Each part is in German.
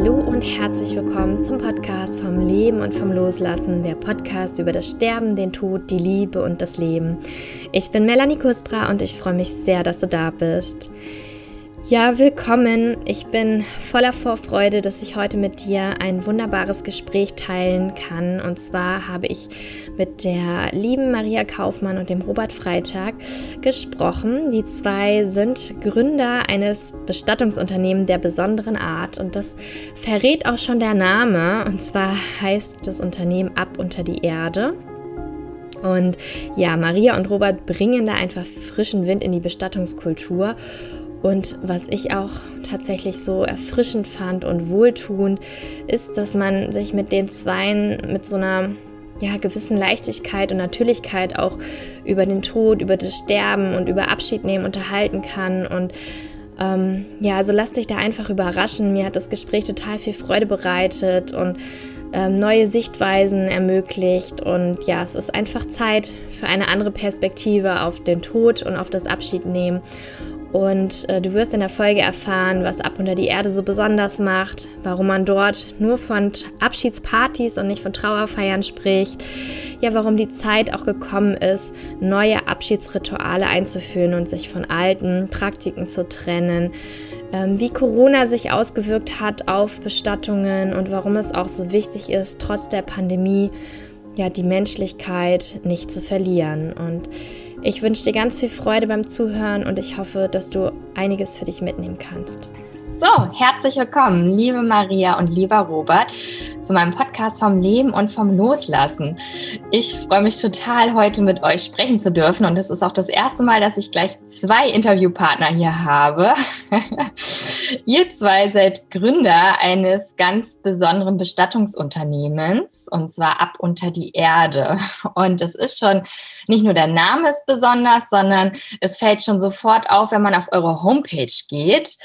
Hallo und herzlich willkommen zum Podcast vom Leben und vom Loslassen, der Podcast über das Sterben, den Tod, die Liebe und das Leben. Ich bin Melanie Kustra und ich freue mich sehr, dass du da bist. Ja, willkommen. Ich bin voller Vorfreude, dass ich heute mit dir ein wunderbares Gespräch teilen kann. Und zwar habe ich mit der lieben Maria Kaufmann und dem Robert Freitag gesprochen. Die zwei sind Gründer eines Bestattungsunternehmens der besonderen Art. Und das verrät auch schon der Name. Und zwar heißt das Unternehmen Ab unter die Erde. Und ja, Maria und Robert bringen da einfach frischen Wind in die Bestattungskultur. Und was ich auch tatsächlich so erfrischend fand und wohltuend, ist, dass man sich mit den Zweien mit so einer ja, gewissen Leichtigkeit und Natürlichkeit auch über den Tod, über das Sterben und über Abschied nehmen unterhalten kann. Und ähm, ja, also lasst dich da einfach überraschen. Mir hat das Gespräch total viel Freude bereitet und ähm, neue Sichtweisen ermöglicht. Und ja, es ist einfach Zeit für eine andere Perspektive auf den Tod und auf das Abschiednehmen. Und äh, du wirst in der Folge erfahren, was Ab unter die Erde so besonders macht, warum man dort nur von Abschiedspartys und nicht von Trauerfeiern spricht, ja, warum die Zeit auch gekommen ist, neue Abschiedsrituale einzuführen und sich von alten Praktiken zu trennen, ähm, wie Corona sich ausgewirkt hat auf Bestattungen und warum es auch so wichtig ist, trotz der Pandemie, ja, die Menschlichkeit nicht zu verlieren. Und ich wünsche dir ganz viel Freude beim Zuhören und ich hoffe, dass du einiges für dich mitnehmen kannst. So, herzlich willkommen, liebe Maria und lieber Robert, zu meinem Podcast vom Leben und vom Loslassen. Ich freue mich total, heute mit euch sprechen zu dürfen und es ist auch das erste Mal, dass ich gleich zwei Interviewpartner hier habe. Ihr zwei seid Gründer eines ganz besonderen Bestattungsunternehmens und zwar ab unter die Erde. Und es ist schon, nicht nur der Name ist besonders, sondern es fällt schon sofort auf, wenn man auf eure Homepage geht.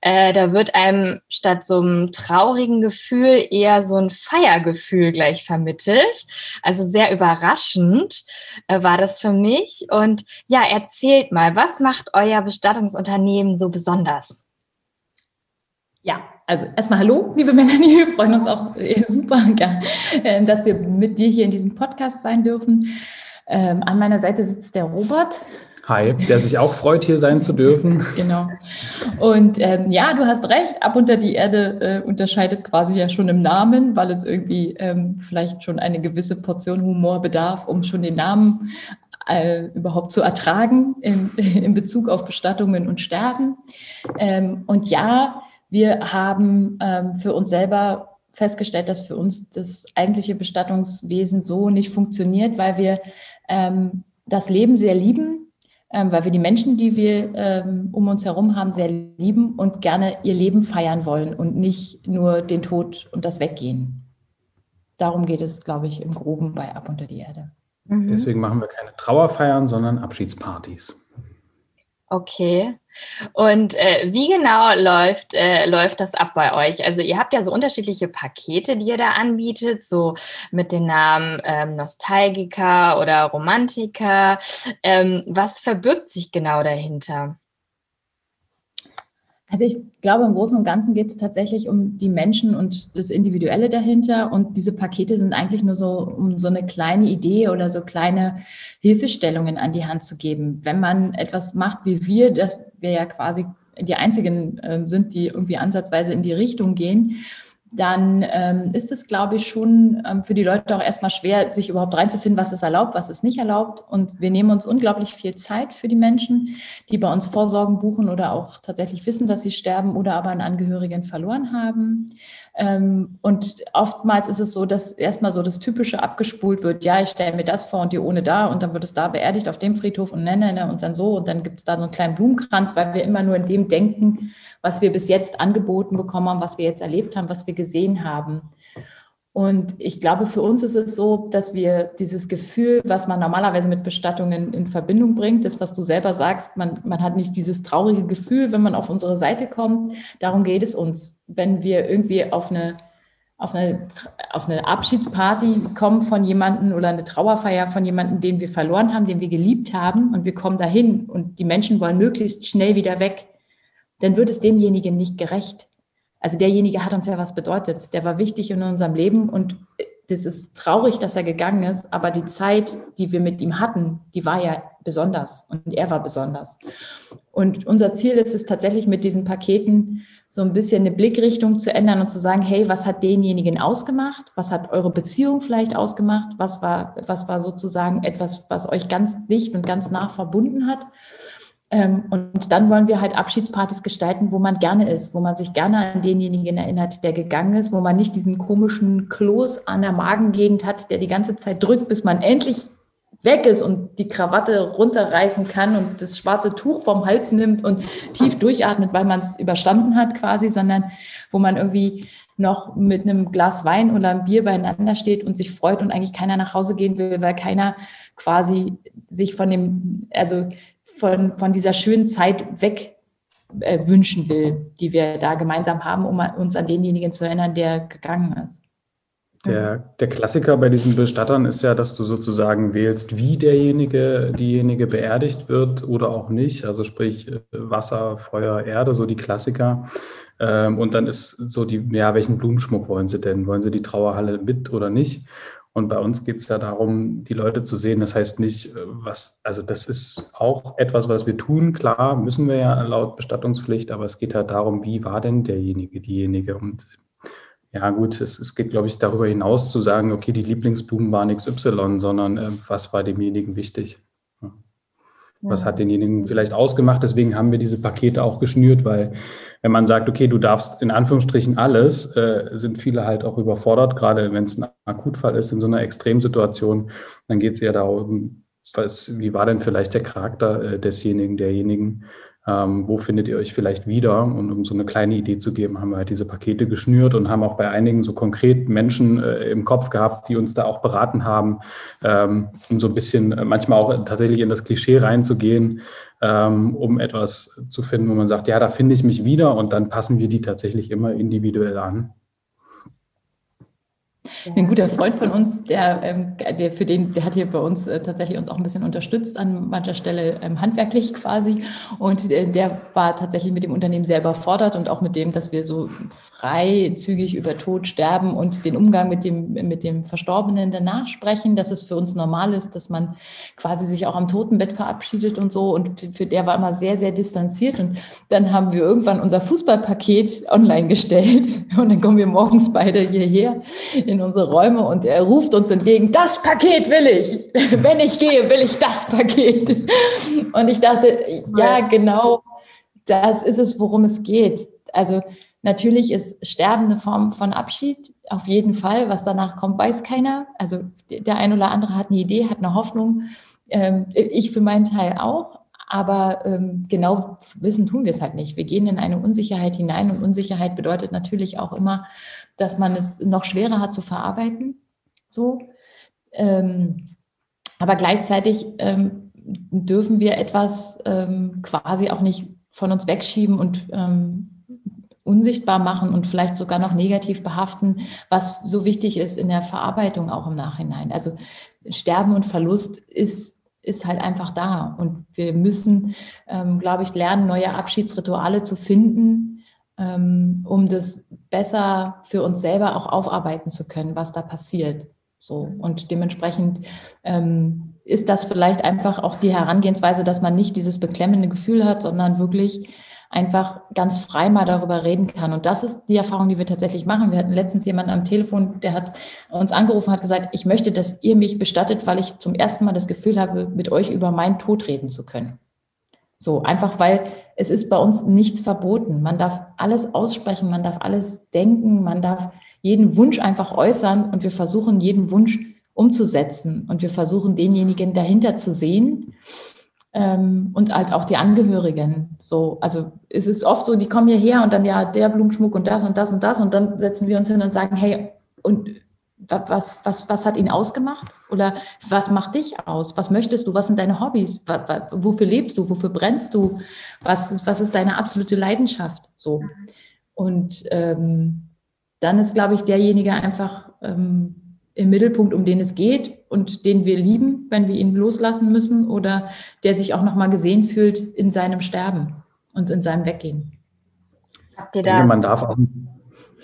Äh, da wird einem statt so einem traurigen Gefühl eher so ein Feiergefühl gleich vermittelt. Also sehr überraschend äh, war das für mich. Und ja, erzählt mal, was macht euer Bestattungsunternehmen so besonders? Ja, also erstmal hallo, liebe Melanie. Wir freuen uns auch äh, super, äh, dass wir mit dir hier in diesem Podcast sein dürfen. Ähm, an meiner Seite sitzt der Robert. Hi, der sich auch freut, hier sein zu dürfen. Genau. Und ähm, ja, du hast recht, ab unter die Erde äh, unterscheidet quasi ja schon im Namen, weil es irgendwie ähm, vielleicht schon eine gewisse Portion Humor bedarf, um schon den Namen äh, überhaupt zu ertragen in, in Bezug auf Bestattungen und Sterben. Ähm, und ja, wir haben ähm, für uns selber festgestellt, dass für uns das eigentliche Bestattungswesen so nicht funktioniert, weil wir ähm, das Leben sehr lieben ähm, weil wir die Menschen, die wir ähm, um uns herum haben, sehr lieben und gerne ihr Leben feiern wollen und nicht nur den Tod und das Weggehen. Darum geht es, glaube ich, im Groben bei Ab unter die Erde. Mhm. Deswegen machen wir keine Trauerfeiern, sondern Abschiedspartys. Okay. Und äh, wie genau läuft, äh, läuft das ab bei euch? Also ihr habt ja so unterschiedliche Pakete, die ihr da anbietet, so mit den Namen ähm, Nostalgiker oder Romantiker. Ähm, was verbirgt sich genau dahinter? Also ich glaube, im Großen und Ganzen geht es tatsächlich um die Menschen und das Individuelle dahinter. Und diese Pakete sind eigentlich nur so, um so eine kleine Idee oder so kleine Hilfestellungen an die Hand zu geben. Wenn man etwas macht wie wir, dass wir ja quasi die einzigen äh, sind, die irgendwie ansatzweise in die Richtung gehen, dann ähm, ist es, glaube ich, schon ähm, für die Leute auch erstmal schwer, sich überhaupt reinzufinden, was ist erlaubt, was ist nicht erlaubt. Und wir nehmen uns unglaublich viel Zeit für die Menschen, die bei uns Vorsorgen buchen oder auch tatsächlich wissen, dass sie sterben oder aber einen Angehörigen verloren haben. Ähm, und oftmals ist es so, dass erstmal so das Typische abgespult wird. Ja, ich stelle mir das vor und die ohne da und dann wird es da beerdigt auf dem Friedhof und nenne ne, und dann so und dann gibt es da so einen kleinen Blumenkranz, weil wir immer nur in dem denken, was wir bis jetzt angeboten bekommen haben, was wir jetzt erlebt haben, was wir gesehen haben. Und ich glaube, für uns ist es so, dass wir dieses Gefühl, was man normalerweise mit Bestattungen in Verbindung bringt, das, was du selber sagst, man, man hat nicht dieses traurige Gefühl, wenn man auf unsere Seite kommt. Darum geht es uns. Wenn wir irgendwie auf eine, auf eine, auf eine Abschiedsparty kommen von jemandem oder eine Trauerfeier von jemandem, den wir verloren haben, den wir geliebt haben und wir kommen dahin und die Menschen wollen möglichst schnell wieder weg, dann wird es demjenigen nicht gerecht. Also derjenige hat uns ja was bedeutet. Der war wichtig in unserem Leben und das ist traurig, dass er gegangen ist, aber die Zeit, die wir mit ihm hatten, die war ja besonders und er war besonders. Und unser Ziel ist es tatsächlich mit diesen Paketen so ein bisschen eine Blickrichtung zu ändern und zu sagen, hey, was hat denjenigen ausgemacht? Was hat eure Beziehung vielleicht ausgemacht? Was war, was war sozusagen etwas, was euch ganz dicht und ganz nah verbunden hat? Ähm, und dann wollen wir halt Abschiedspartys gestalten, wo man gerne ist, wo man sich gerne an denjenigen erinnert, der gegangen ist, wo man nicht diesen komischen Kloß an der Magengegend hat, der die ganze Zeit drückt, bis man endlich weg ist und die Krawatte runterreißen kann und das schwarze Tuch vom Hals nimmt und tief durchatmet, weil man es überstanden hat quasi, sondern wo man irgendwie noch mit einem Glas Wein oder einem Bier beieinander steht und sich freut und eigentlich keiner nach Hause gehen will, weil keiner quasi sich von dem, also von, von dieser schönen Zeit weg äh, wünschen will, die wir da gemeinsam haben, um uns an denjenigen zu erinnern, der gegangen ist. Der, der Klassiker bei diesen Bestattern ist ja, dass du sozusagen wählst, wie derjenige, diejenige beerdigt wird oder auch nicht. Also sprich äh, Wasser, Feuer, Erde, so die Klassiker. Ähm, und dann ist so die, ja, welchen Blumenschmuck wollen sie denn? Wollen sie die Trauerhalle mit oder nicht? Und bei uns geht es ja darum, die Leute zu sehen. Das heißt nicht, äh, was, also das ist auch etwas, was wir tun. Klar, müssen wir ja laut Bestattungspflicht, aber es geht halt darum, wie war denn derjenige, diejenige? Und ja, gut, es, es geht, glaube ich, darüber hinaus zu sagen, okay, die Lieblingsblumen waren XY, sondern äh, was war demjenigen wichtig? Was hat denjenigen vielleicht ausgemacht? Deswegen haben wir diese Pakete auch geschnürt, weil wenn man sagt, okay, du darfst in Anführungsstrichen alles, äh, sind viele halt auch überfordert, gerade wenn es ein Akutfall ist in so einer Extremsituation, dann geht es eher darum, was, wie war denn vielleicht der Charakter äh, desjenigen, derjenigen, ähm, wo findet ihr euch vielleicht wieder? Und um so eine kleine Idee zu geben, haben wir halt diese Pakete geschnürt und haben auch bei einigen so konkret Menschen äh, im Kopf gehabt, die uns da auch beraten haben, ähm, um so ein bisschen äh, manchmal auch tatsächlich in das Klischee reinzugehen, ähm, um etwas zu finden, wo man sagt, ja, da finde ich mich wieder und dann passen wir die tatsächlich immer individuell an. Ein guter Freund von uns, der, ähm, der für den, der hat hier bei uns äh, tatsächlich uns auch ein bisschen unterstützt an mancher Stelle ähm, handwerklich quasi. Und äh, der war tatsächlich mit dem Unternehmen sehr überfordert und auch mit dem, dass wir so freizügig über Tod, Sterben und den Umgang mit dem, mit dem Verstorbenen danach sprechen, dass es für uns normal ist, dass man quasi sich auch am Totenbett verabschiedet und so. Und für der war immer sehr, sehr distanziert. Und dann haben wir irgendwann unser Fußballpaket online gestellt. Und dann kommen wir morgens beide hierher in unsere Räume und er ruft uns entgegen, das Paket will ich. Wenn ich gehe, will ich das Paket. Und ich dachte, ja, genau, das ist es, worum es geht. Also natürlich ist Sterben eine Form von Abschied, auf jeden Fall. Was danach kommt, weiß keiner. Also der eine oder andere hat eine Idee, hat eine Hoffnung. Ähm, ich für meinen Teil auch. Aber ähm, genau wissen tun wir es halt nicht. Wir gehen in eine Unsicherheit hinein und Unsicherheit bedeutet natürlich auch immer, dass man es noch schwerer hat zu verarbeiten. So. Ähm, aber gleichzeitig ähm, dürfen wir etwas ähm, quasi auch nicht von uns wegschieben und ähm, unsichtbar machen und vielleicht sogar noch negativ behaften, was so wichtig ist in der Verarbeitung auch im Nachhinein. Also Sterben und Verlust ist ist halt einfach da. Und wir müssen, ähm, glaube ich, lernen, neue Abschiedsrituale zu finden, um das besser für uns selber auch aufarbeiten zu können, was da passiert. So. Und dementsprechend ähm, ist das vielleicht einfach auch die Herangehensweise, dass man nicht dieses beklemmende Gefühl hat, sondern wirklich einfach ganz frei mal darüber reden kann. Und das ist die Erfahrung, die wir tatsächlich machen. Wir hatten letztens jemanden am Telefon, der hat uns angerufen, hat gesagt, ich möchte, dass ihr mich bestattet, weil ich zum ersten Mal das Gefühl habe, mit euch über meinen Tod reden zu können. So, einfach weil es ist bei uns nichts verboten. Man darf alles aussprechen, man darf alles denken, man darf jeden Wunsch einfach äußern und wir versuchen, jeden Wunsch umzusetzen und wir versuchen, denjenigen dahinter zu sehen ähm, und halt auch die Angehörigen. So, also es ist oft so, die kommen hierher und dann ja der Blumenschmuck und das und das und das und dann setzen wir uns hin und sagen, hey, und was, was, was hat ihn ausgemacht? Oder was macht dich aus? Was möchtest du? Was sind deine Hobbys? wofür lebst du? Wofür brennst du? Was, was ist deine absolute Leidenschaft? So. Und ähm, dann ist, glaube ich, derjenige einfach ähm, im Mittelpunkt, um den es geht und den wir lieben, wenn wir ihn loslassen müssen oder der sich auch nochmal gesehen fühlt in seinem Sterben und in seinem Weggehen. Habt ihr da? Denke, man darf auch,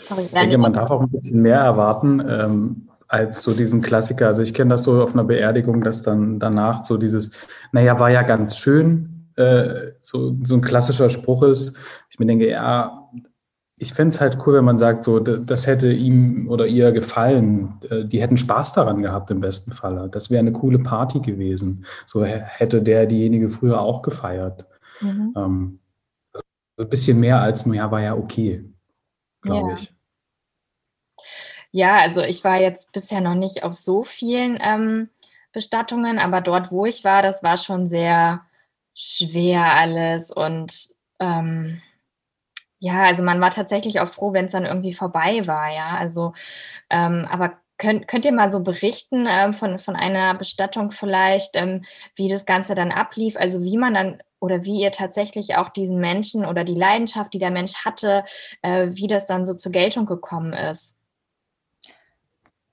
Sorry, ich denke, man darf auch ein bisschen mehr erwarten ähm, als so diesen Klassiker. Also ich kenne das so auf einer Beerdigung, dass dann danach so dieses, naja, war ja ganz schön, äh, so, so ein klassischer Spruch ist. Ich mir denke, ja, ich fände es halt cool, wenn man sagt, so, das hätte ihm oder ihr gefallen. Äh, die hätten Spaß daran gehabt im besten Falle. Das wäre eine coole Party gewesen. So hätte der diejenige früher auch gefeiert. Mhm. Ähm, also ein bisschen mehr als nur, ja, war ja okay, glaube ja. ich. Ja, also ich war jetzt bisher noch nicht auf so vielen ähm, Bestattungen, aber dort, wo ich war, das war schon sehr schwer alles und ähm, ja, also man war tatsächlich auch froh, wenn es dann irgendwie vorbei war, ja. Also, ähm, aber könnt, könnt ihr mal so berichten ähm, von, von einer Bestattung vielleicht, ähm, wie das Ganze dann ablief? Also wie man dann oder wie ihr tatsächlich auch diesen Menschen oder die Leidenschaft, die der Mensch hatte, äh, wie das dann so zur Geltung gekommen ist?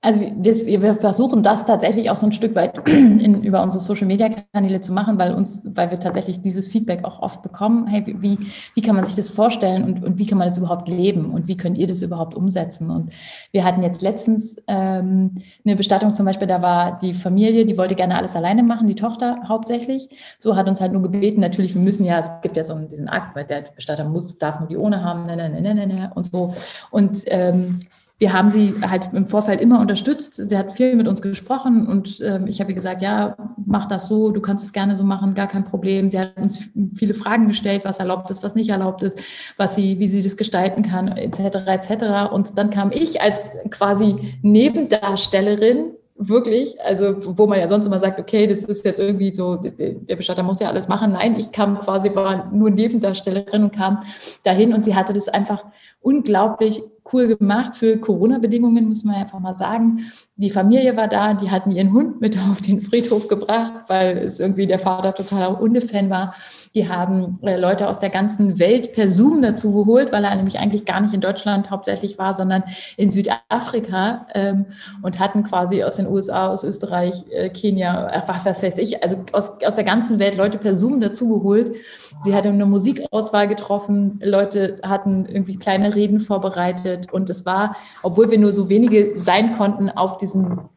Also wir, wir, versuchen das tatsächlich auch so ein Stück weit in, über unsere Social-Media-Kanäle zu machen, weil uns, weil wir tatsächlich dieses Feedback auch oft bekommen. Hey, wie, wie kann man sich das vorstellen und, und wie kann man das überhaupt leben und wie könnt ihr das überhaupt umsetzen? Und wir hatten jetzt letztens ähm, eine Bestattung zum Beispiel, da war die Familie, die wollte gerne alles alleine machen, die Tochter hauptsächlich. So hat uns halt nur gebeten, natürlich, wir müssen ja, es gibt ja so diesen Akt, weil der Bestatter muss, darf nur die ohne haben, ne, ne, ne, ne, ne, und so. Und ähm, wir haben sie halt im Vorfeld immer unterstützt. Sie hat viel mit uns gesprochen und äh, ich habe ihr gesagt, ja, mach das so, du kannst es gerne so machen, gar kein Problem. Sie hat uns viele Fragen gestellt, was erlaubt ist, was nicht erlaubt ist, was sie, wie sie das gestalten kann, etc. etc. Und dann kam ich als quasi Nebendarstellerin wirklich, also wo man ja sonst immer sagt, okay, das ist jetzt irgendwie so, der Bestatter muss ja alles machen. Nein, ich kam quasi, war nur Nebendarstellerin und kam dahin und sie hatte das einfach unglaublich cool gemacht für Corona-Bedingungen, muss man einfach mal sagen. Die Familie war da, die hatten ihren Hund mit auf den Friedhof gebracht, weil es irgendwie der Vater totaler Hundefan war. Die haben äh, Leute aus der ganzen Welt per Zoom dazu geholt, weil er nämlich eigentlich gar nicht in Deutschland hauptsächlich war, sondern in Südafrika ähm, und hatten quasi aus den USA, aus Österreich, äh, Kenia, ach, was weiß ich, also aus, aus der ganzen Welt Leute per Zoom dazu geholt. Sie hatten eine Musikauswahl getroffen, Leute hatten irgendwie kleine Reden vorbereitet und es war, obwohl wir nur so wenige sein konnten auf diesem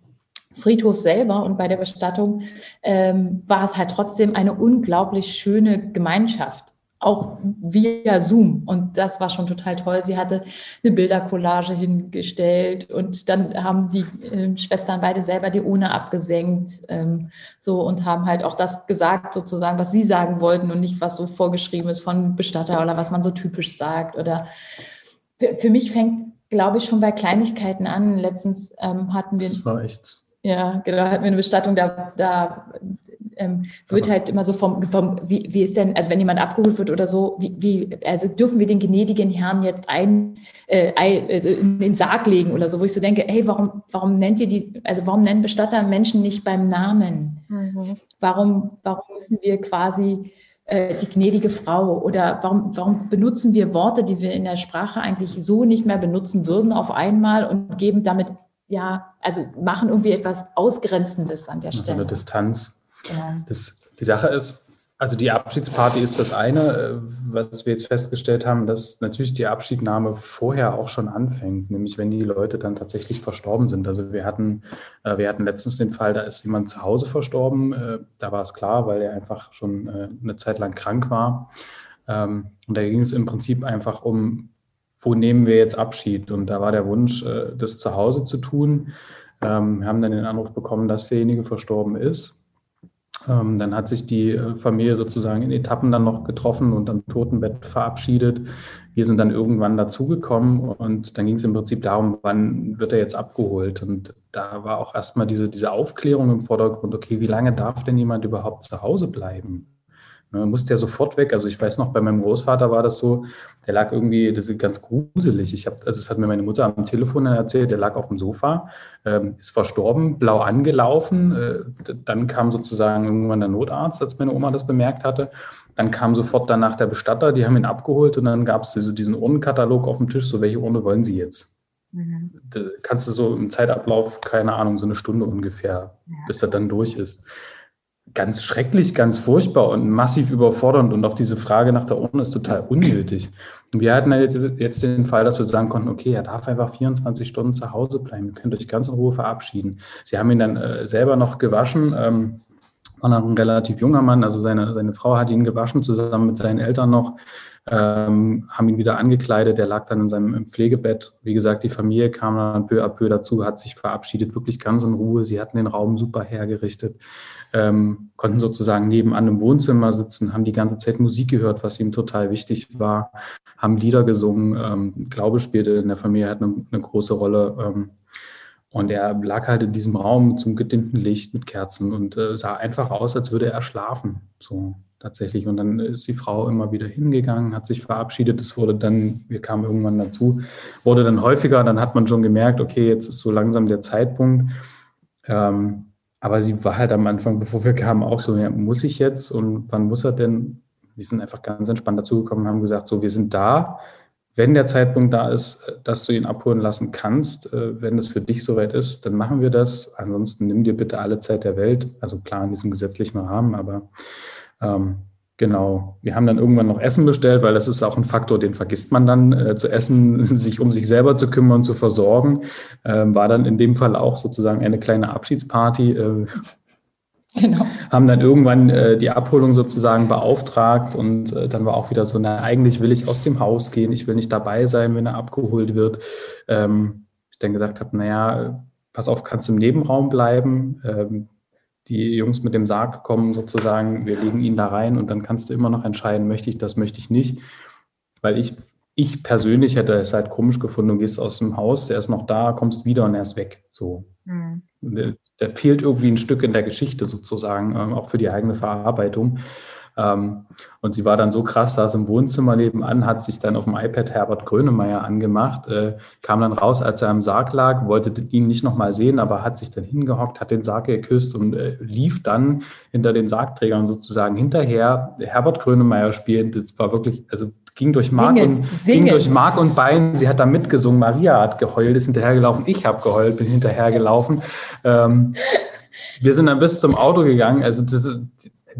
Friedhof selber und bei der Bestattung ähm, war es halt trotzdem eine unglaublich schöne Gemeinschaft, auch via Zoom. Und das war schon total toll. Sie hatte eine Bildercollage hingestellt und dann haben die äh, Schwestern beide selber die Urne abgesenkt ähm, so und haben halt auch das gesagt, sozusagen, was sie sagen wollten und nicht, was so vorgeschrieben ist von Bestatter oder was man so typisch sagt. Oder für, für mich fängt glaube ich, schon bei Kleinigkeiten an. Letztens ähm, hatten wir. Das war echt ja, genau, hatten wir eine Bestattung, da, da ähm, wird Aber halt immer so vom, vom wie, wie ist denn, also wenn jemand abgeholt wird oder so, wie, wie also dürfen wir den gnädigen Herrn jetzt ein, äh, also in den Sarg legen oder so, wo ich so denke, hey, warum, warum nennt ihr die, also warum nennen Bestatter Menschen nicht beim Namen? Mhm. Warum, warum müssen wir quasi äh, die gnädige Frau oder warum, warum benutzen wir Worte, die wir in der Sprache eigentlich so nicht mehr benutzen würden auf einmal und geben damit ja, also machen irgendwie etwas Ausgrenzendes an der Stelle. Also eine Distanz. Ja. Das, die Sache ist, also die Abschiedsparty ist das eine, äh, was wir jetzt festgestellt haben, dass natürlich die Abschiednahme vorher auch schon anfängt, nämlich wenn die Leute dann tatsächlich verstorben sind. Also wir hatten, äh, wir hatten letztens den Fall, da ist jemand zu Hause verstorben. Äh, da war es klar, weil er einfach schon eine Zeit lang krank war. Ähm, und da ging es im Prinzip einfach um wo nehmen wir jetzt Abschied? Und da war der Wunsch, äh, das zu Hause zu tun. Ähm, wir haben dann den Anruf bekommen, dass derjenige verstorben ist. Ähm, dann hat sich die äh, Familie sozusagen in Etappen dann noch getroffen und am Totenbett verabschiedet. Wir sind dann irgendwann dazugekommen und dann ging es im Prinzip darum, wann wird er jetzt abgeholt. Und da war auch erstmal diese, diese Aufklärung im Vordergrund, okay, wie lange darf denn jemand überhaupt zu Hause bleiben? Ne, musste ja sofort weg. Also ich weiß noch, bei meinem Großvater war das so, der lag irgendwie, das ist ganz gruselig. Ich habe, also es hat mir meine Mutter am Telefon erzählt, der lag auf dem Sofa, ähm, ist verstorben, blau angelaufen. Äh, dann kam sozusagen irgendwann der Notarzt, als meine Oma das bemerkt hatte. Dann kam sofort danach der Bestatter, die haben ihn abgeholt und dann gab es diese, diesen Urnenkatalog auf dem Tisch, so welche Urne wollen Sie jetzt? Mhm. Kannst du so im Zeitablauf, keine Ahnung, so eine Stunde ungefähr, ja. bis er dann durch ist ganz schrecklich, ganz furchtbar und massiv überfordernd. Und auch diese Frage nach der Urne ist total unnötig. Und wir hatten jetzt, jetzt den Fall, dass wir sagen konnten, okay, er darf einfach 24 Stunden zu Hause bleiben. Ihr könnt euch ganz in Ruhe verabschieden. Sie haben ihn dann äh, selber noch gewaschen. Ähm, war noch ein relativ junger Mann, also seine, seine Frau hat ihn gewaschen, zusammen mit seinen Eltern noch, ähm, haben ihn wieder angekleidet, der lag dann in seinem Pflegebett. Wie gesagt, die Familie kam dann peu à peu dazu, hat sich verabschiedet, wirklich ganz in Ruhe. Sie hatten den Raum super hergerichtet ähm, konnten sozusagen nebenan im Wohnzimmer sitzen, haben die ganze Zeit Musik gehört, was ihm total wichtig war, haben Lieder gesungen. Ähm, Glaube spielte in der Familie hat eine, eine große Rolle. Ähm, und er lag halt in diesem Raum zum gedimmten Licht mit Kerzen und äh, sah einfach aus, als würde er schlafen. So tatsächlich. Und dann ist die Frau immer wieder hingegangen, hat sich verabschiedet. Es wurde dann, wir kamen irgendwann dazu, wurde dann häufiger. Dann hat man schon gemerkt, okay, jetzt ist so langsam der Zeitpunkt. Ähm, aber sie war halt am Anfang, bevor wir kamen, auch so, ja, muss ich jetzt und wann muss er denn? Wir sind einfach ganz entspannt dazugekommen und haben gesagt, so, wir sind da. Wenn der Zeitpunkt da ist, dass du ihn abholen lassen kannst, äh, wenn es für dich soweit ist, dann machen wir das. Ansonsten nimm dir bitte alle Zeit der Welt. Also klar in diesem gesetzlichen Rahmen, aber ähm, Genau. Wir haben dann irgendwann noch Essen bestellt, weil das ist auch ein Faktor, den vergisst man dann äh, zu essen, sich um sich selber zu kümmern, zu versorgen. Ähm, war dann in dem Fall auch sozusagen eine kleine Abschiedsparty. Äh, genau. Haben dann irgendwann äh, die Abholung sozusagen beauftragt und äh, dann war auch wieder so, na, eigentlich will ich aus dem Haus gehen, ich will nicht dabei sein, wenn er abgeholt wird. Ähm, ich dann gesagt habe, naja, pass auf, kannst im Nebenraum bleiben. Ähm, die Jungs mit dem Sarg kommen sozusagen, wir legen ihn da rein und dann kannst du immer noch entscheiden, möchte ich das, möchte ich nicht. Weil ich, ich persönlich hätte es halt komisch gefunden, du gehst aus dem Haus, der ist noch da, kommst wieder und er ist weg. So. Mhm. Da fehlt irgendwie ein Stück in der Geschichte sozusagen, ähm, auch für die eigene Verarbeitung. Ähm, und sie war dann so krass, saß im Wohnzimmer nebenan, hat sich dann auf dem iPad Herbert Grönemeyer angemacht, äh, kam dann raus, als er im Sarg lag, wollte ihn nicht nochmal sehen, aber hat sich dann hingehockt, hat den Sarg geküsst und äh, lief dann hinter den Sargträgern sozusagen hinterher. Herbert Grönemeyer spielend, das war wirklich, also ging durch Mark Singen, und Singen. ging durch Mark und Bein. Sie hat da mitgesungen. Maria hat geheult, ist hinterhergelaufen. Ich habe geheult, bin hinterhergelaufen. Ähm, wir sind dann bis zum Auto gegangen. Also das,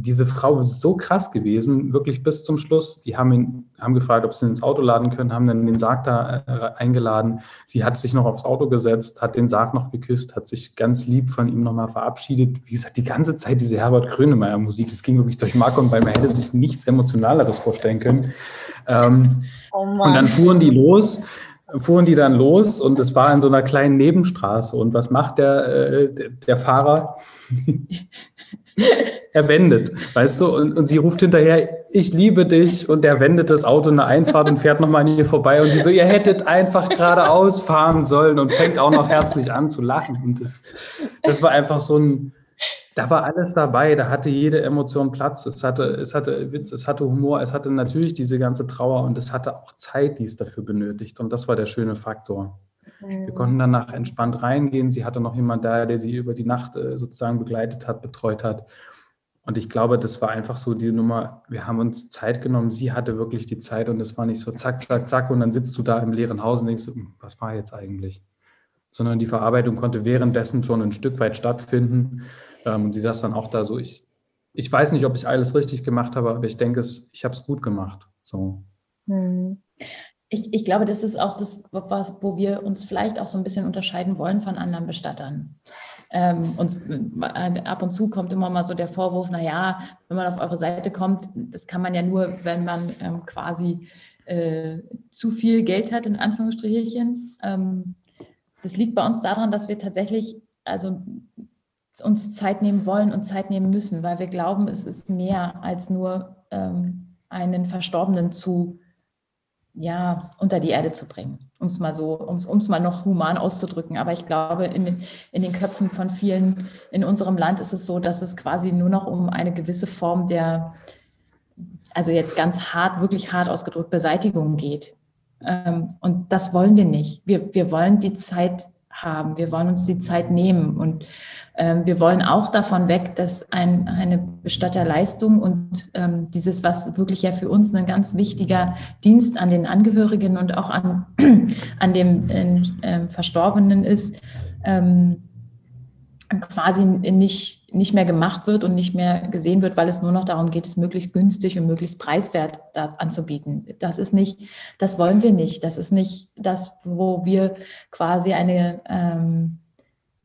diese Frau ist so krass gewesen, wirklich bis zum Schluss. Die haben ihn, haben gefragt, ob sie ihn ins Auto laden können, haben dann den Sarg da äh, eingeladen. Sie hat sich noch aufs Auto gesetzt, hat den Sarg noch geküsst, hat sich ganz lieb von ihm nochmal verabschiedet. Wie gesagt, die ganze Zeit diese Herbert Grönemeyer Musik, das ging wirklich durch Mark und bei mir hätte sich nichts Emotionaleres vorstellen können. Ähm, oh und dann fuhren die los fuhren die dann los und es war in so einer kleinen Nebenstraße. Und was macht der, äh, der Fahrer? er wendet, weißt du, und, und sie ruft hinterher, ich liebe dich, und er wendet das Auto in eine Einfahrt und fährt nochmal an ihr vorbei und sie so, ihr hättet einfach geradeaus fahren sollen und fängt auch noch herzlich an zu lachen. Und das, das war einfach so ein, da war alles dabei, da hatte jede Emotion Platz, es hatte, es hatte Witz, es hatte Humor, es hatte natürlich diese ganze Trauer und es hatte auch Zeit, die es dafür benötigt. Und das war der schöne Faktor. Wir konnten danach entspannt reingehen. Sie hatte noch jemand da, der sie über die Nacht äh, sozusagen begleitet hat, betreut hat. Und ich glaube, das war einfach so die Nummer, wir haben uns Zeit genommen, sie hatte wirklich die Zeit und es war nicht so zack, zack, zack und dann sitzt du da im leeren Haus und denkst, hm, was war jetzt eigentlich? Sondern die Verarbeitung konnte währenddessen schon ein Stück weit stattfinden. Ähm, und sie saß dann auch da so, ich, ich weiß nicht, ob ich alles richtig gemacht habe, aber ich denke, ich habe es gut gemacht. So. Hm ich, ich glaube, das ist auch das, was, wo wir uns vielleicht auch so ein bisschen unterscheiden wollen von anderen Bestattern. Ähm, uns äh, ab und zu kommt immer mal so der Vorwurf, naja, wenn man auf eure Seite kommt, das kann man ja nur, wenn man ähm, quasi äh, zu viel Geld hat, in Anführungsstrichen. Ähm, das liegt bei uns daran, dass wir tatsächlich also uns Zeit nehmen wollen und Zeit nehmen müssen, weil wir glauben, es ist mehr als nur ähm, einen Verstorbenen zu ja, unter die Erde zu bringen, um es mal so, um es mal noch human auszudrücken. Aber ich glaube, in den, in den Köpfen von vielen in unserem Land ist es so, dass es quasi nur noch um eine gewisse Form der, also jetzt ganz hart, wirklich hart ausgedrückt, Beseitigung geht. Ähm, und das wollen wir nicht. Wir, wir wollen die Zeit haben. Wir wollen uns die Zeit nehmen und ähm, wir wollen auch davon weg, dass ein, eine Bestatterleistung und ähm, dieses, was wirklich ja für uns ein ganz wichtiger Dienst an den Angehörigen und auch an, an dem äh, Verstorbenen ist, ähm, quasi nicht nicht mehr gemacht wird und nicht mehr gesehen wird, weil es nur noch darum geht, es möglichst günstig und möglichst preiswert anzubieten. Das ist nicht, das wollen wir nicht. Das ist nicht das, wo wir quasi eine ähm,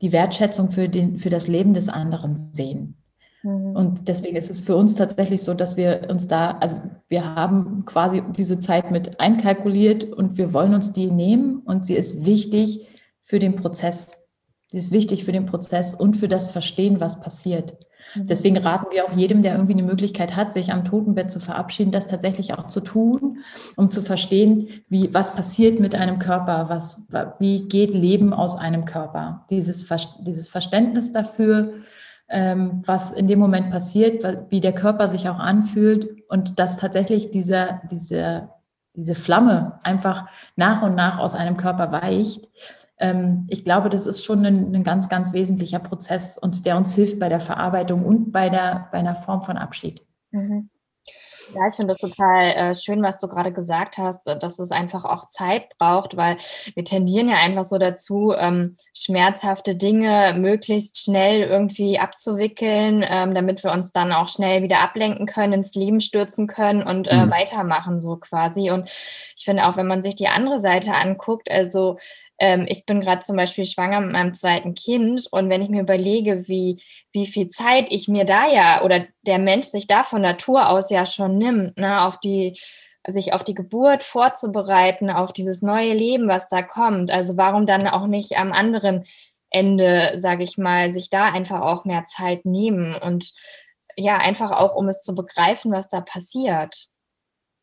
die Wertschätzung für, den, für das Leben des anderen sehen. Mhm. Und deswegen ist es für uns tatsächlich so, dass wir uns da, also wir haben quasi diese Zeit mit einkalkuliert und wir wollen uns die nehmen und sie ist wichtig für den Prozess. Sie ist wichtig für den Prozess und für das Verstehen, was passiert. Mhm. Deswegen raten wir auch jedem, der irgendwie eine Möglichkeit hat, sich am Totenbett zu verabschieden, das tatsächlich auch zu tun, um zu verstehen, wie, was passiert mit einem Körper, was, wie geht Leben aus einem Körper. Dieses, dieses Verständnis dafür, ähm, was in dem Moment passiert, wie der Körper sich auch anfühlt und dass tatsächlich dieser, diese, diese Flamme einfach nach und nach aus einem Körper weicht, ich glaube, das ist schon ein, ein, ganz, ganz wesentlicher Prozess und der uns hilft bei der Verarbeitung und bei, der, bei einer Form von Abschied. Mhm. Ja, ich finde das total äh, schön, was du gerade gesagt hast, dass es einfach auch Zeit braucht, weil wir tendieren ja einfach so dazu, ähm, schmerzhafte Dinge möglichst schnell irgendwie abzuwickeln, ähm, damit wir uns dann auch schnell wieder ablenken können, ins Leben stürzen können und äh, mhm. weitermachen, so quasi. Und ich finde auch, wenn man sich die andere Seite anguckt, also ähm, ich bin gerade zum Beispiel schwanger mit meinem zweiten Kind und wenn ich mir überlege, wie, wie viel Zeit ich mir da ja oder der Mensch sich da von Natur aus ja schon nimmt, ne, auf die, sich auf die Geburt vorzubereiten, auf dieses neue Leben, was da kommt. Also warum dann auch nicht am anderen Ende, sage ich mal, sich da einfach auch mehr Zeit nehmen und ja, einfach auch, um es zu begreifen, was da passiert.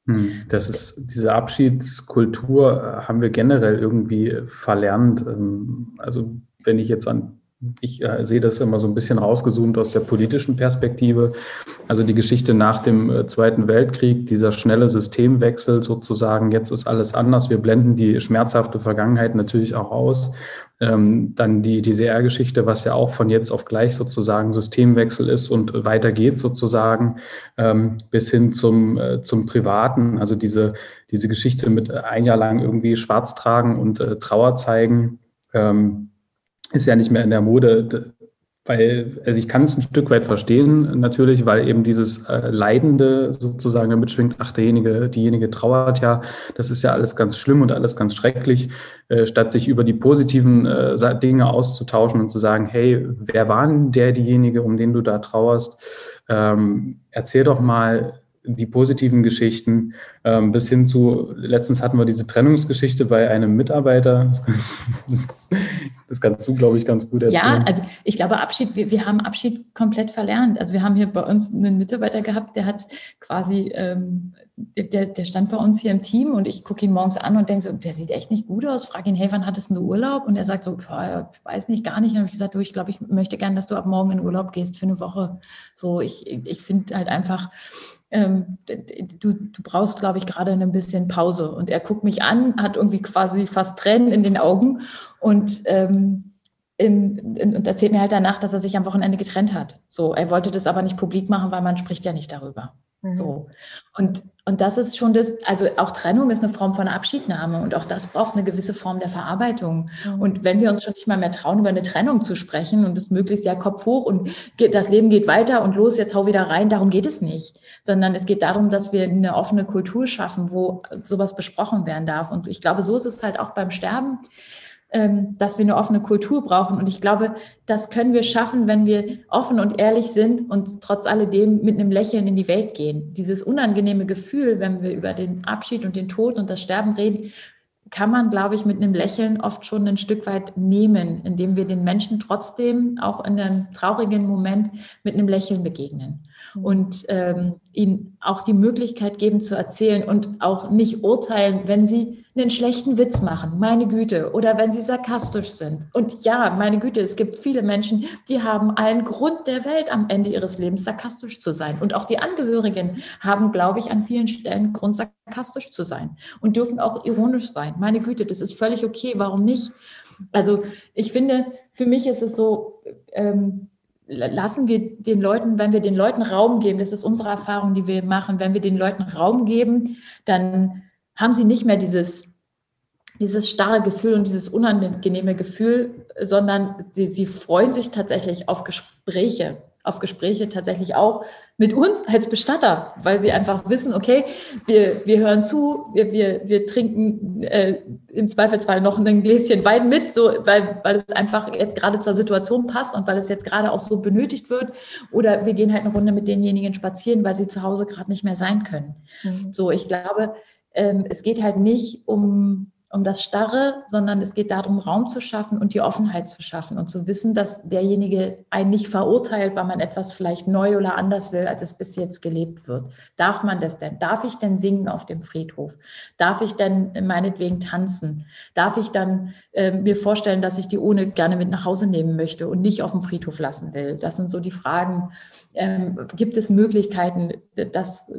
Hm, das ist, diese Abschiedskultur äh, haben wir generell irgendwie verlernt. Ähm, also wenn ich jetzt an, ich äh, sehe das immer so ein bisschen rausgezoomt aus der politischen Perspektive. Also die Geschichte nach dem äh, Zweiten Weltkrieg, dieser schnelle Systemwechsel sozusagen, jetzt ist alles anders. Wir blenden die schmerzhafte Vergangenheit natürlich auch aus ähm, dann die DDR-Geschichte, was ja auch von jetzt auf gleich sozusagen Systemwechsel ist und weitergeht sozusagen ähm, bis hin zum, äh, zum Privaten. Also diese, diese Geschichte mit ein Jahr lang irgendwie schwarz tragen und äh, Trauer zeigen, ähm, ist ja nicht mehr in der Mode weil, also ich kann es ein Stück weit verstehen, natürlich, weil eben dieses äh, Leidende sozusagen damit schwingt, ach, derjenige, diejenige trauert ja, das ist ja alles ganz schlimm und alles ganz schrecklich, äh, statt sich über die positiven äh, Dinge auszutauschen und zu sagen, hey, wer war denn der, diejenige, um den du da trauerst? Ähm, erzähl doch mal, die positiven Geschichten ähm, bis hin zu, letztens hatten wir diese Trennungsgeschichte bei einem Mitarbeiter. Das, das kannst du, glaube ich, ganz gut erzählen. Ja, also ich glaube, Abschied, wir, wir haben Abschied komplett verlernt. Also wir haben hier bei uns einen Mitarbeiter gehabt, der hat quasi, ähm, der, der stand bei uns hier im Team und ich gucke ihn morgens an und denke so, der sieht echt nicht gut aus. Frage ihn, hey, wann hattest du Urlaub? Und er sagt so, ich weiß nicht, gar nicht. Und dann habe ich gesagt, du, ich glaube, ich möchte gern, dass du ab morgen in Urlaub gehst für eine Woche. So, ich, ich finde halt einfach, ähm, du, du brauchst, glaube ich, gerade ein bisschen Pause. Und er guckt mich an, hat irgendwie quasi fast Tränen in den Augen und, ähm, im, und erzählt mir halt danach, dass er sich am Wochenende getrennt hat. So, er wollte das aber nicht publik machen, weil man spricht ja nicht darüber. Mhm. So. Und, und das ist schon das, also auch Trennung ist eine Form von Abschiednahme und auch das braucht eine gewisse Form der Verarbeitung. Mhm. Und wenn wir uns schon nicht mal mehr trauen, über eine Trennung zu sprechen und es möglichst ja Kopf hoch und geht, das Leben geht weiter und los, jetzt hau wieder rein, darum geht es nicht. Sondern es geht darum, dass wir eine offene Kultur schaffen, wo sowas besprochen werden darf. Und ich glaube, so ist es halt auch beim Sterben dass wir eine offene Kultur brauchen. Und ich glaube, das können wir schaffen, wenn wir offen und ehrlich sind und trotz alledem mit einem Lächeln in die Welt gehen. Dieses unangenehme Gefühl, wenn wir über den Abschied und den Tod und das Sterben reden, kann man, glaube ich, mit einem Lächeln oft schon ein Stück weit nehmen, indem wir den Menschen trotzdem auch in einem traurigen Moment mit einem Lächeln begegnen. Und ähm, ihnen auch die Möglichkeit geben zu erzählen und auch nicht urteilen, wenn sie einen schlechten Witz machen, meine Güte, oder wenn sie sarkastisch sind. Und ja, meine Güte, es gibt viele Menschen, die haben allen Grund der Welt am Ende ihres Lebens sarkastisch zu sein. Und auch die Angehörigen haben, glaube ich, an vielen Stellen Grund sarkastisch zu sein und dürfen auch ironisch sein. Meine Güte, das ist völlig okay. Warum nicht? Also ich finde, für mich ist es so, ähm, lassen wir den Leuten, wenn wir den Leuten Raum geben, das ist unsere Erfahrung, die wir machen, wenn wir den Leuten Raum geben, dann haben sie nicht mehr dieses, dieses starre Gefühl und dieses unangenehme Gefühl, sondern sie, sie freuen sich tatsächlich auf Gespräche. Auf Gespräche tatsächlich auch mit uns als Bestatter, weil sie einfach wissen, okay, wir, wir hören zu, wir, wir, wir trinken äh, im Zweifelsfall noch ein Gläschen Wein mit, so, weil, weil es einfach jetzt gerade zur Situation passt und weil es jetzt gerade auch so benötigt wird. Oder wir gehen halt eine Runde mit denjenigen spazieren, weil sie zu Hause gerade nicht mehr sein können. Mhm. So, ich glaube, ähm, es geht halt nicht um um das Starre, sondern es geht darum, Raum zu schaffen und die Offenheit zu schaffen und zu wissen, dass derjenige einen nicht verurteilt, weil man etwas vielleicht neu oder anders will, als es bis jetzt gelebt wird. Darf man das denn? Darf ich denn singen auf dem Friedhof? Darf ich denn meinetwegen tanzen? Darf ich dann äh, mir vorstellen, dass ich die ohne gerne mit nach Hause nehmen möchte und nicht auf dem Friedhof lassen will? Das sind so die Fragen. Ähm, gibt es Möglichkeiten, das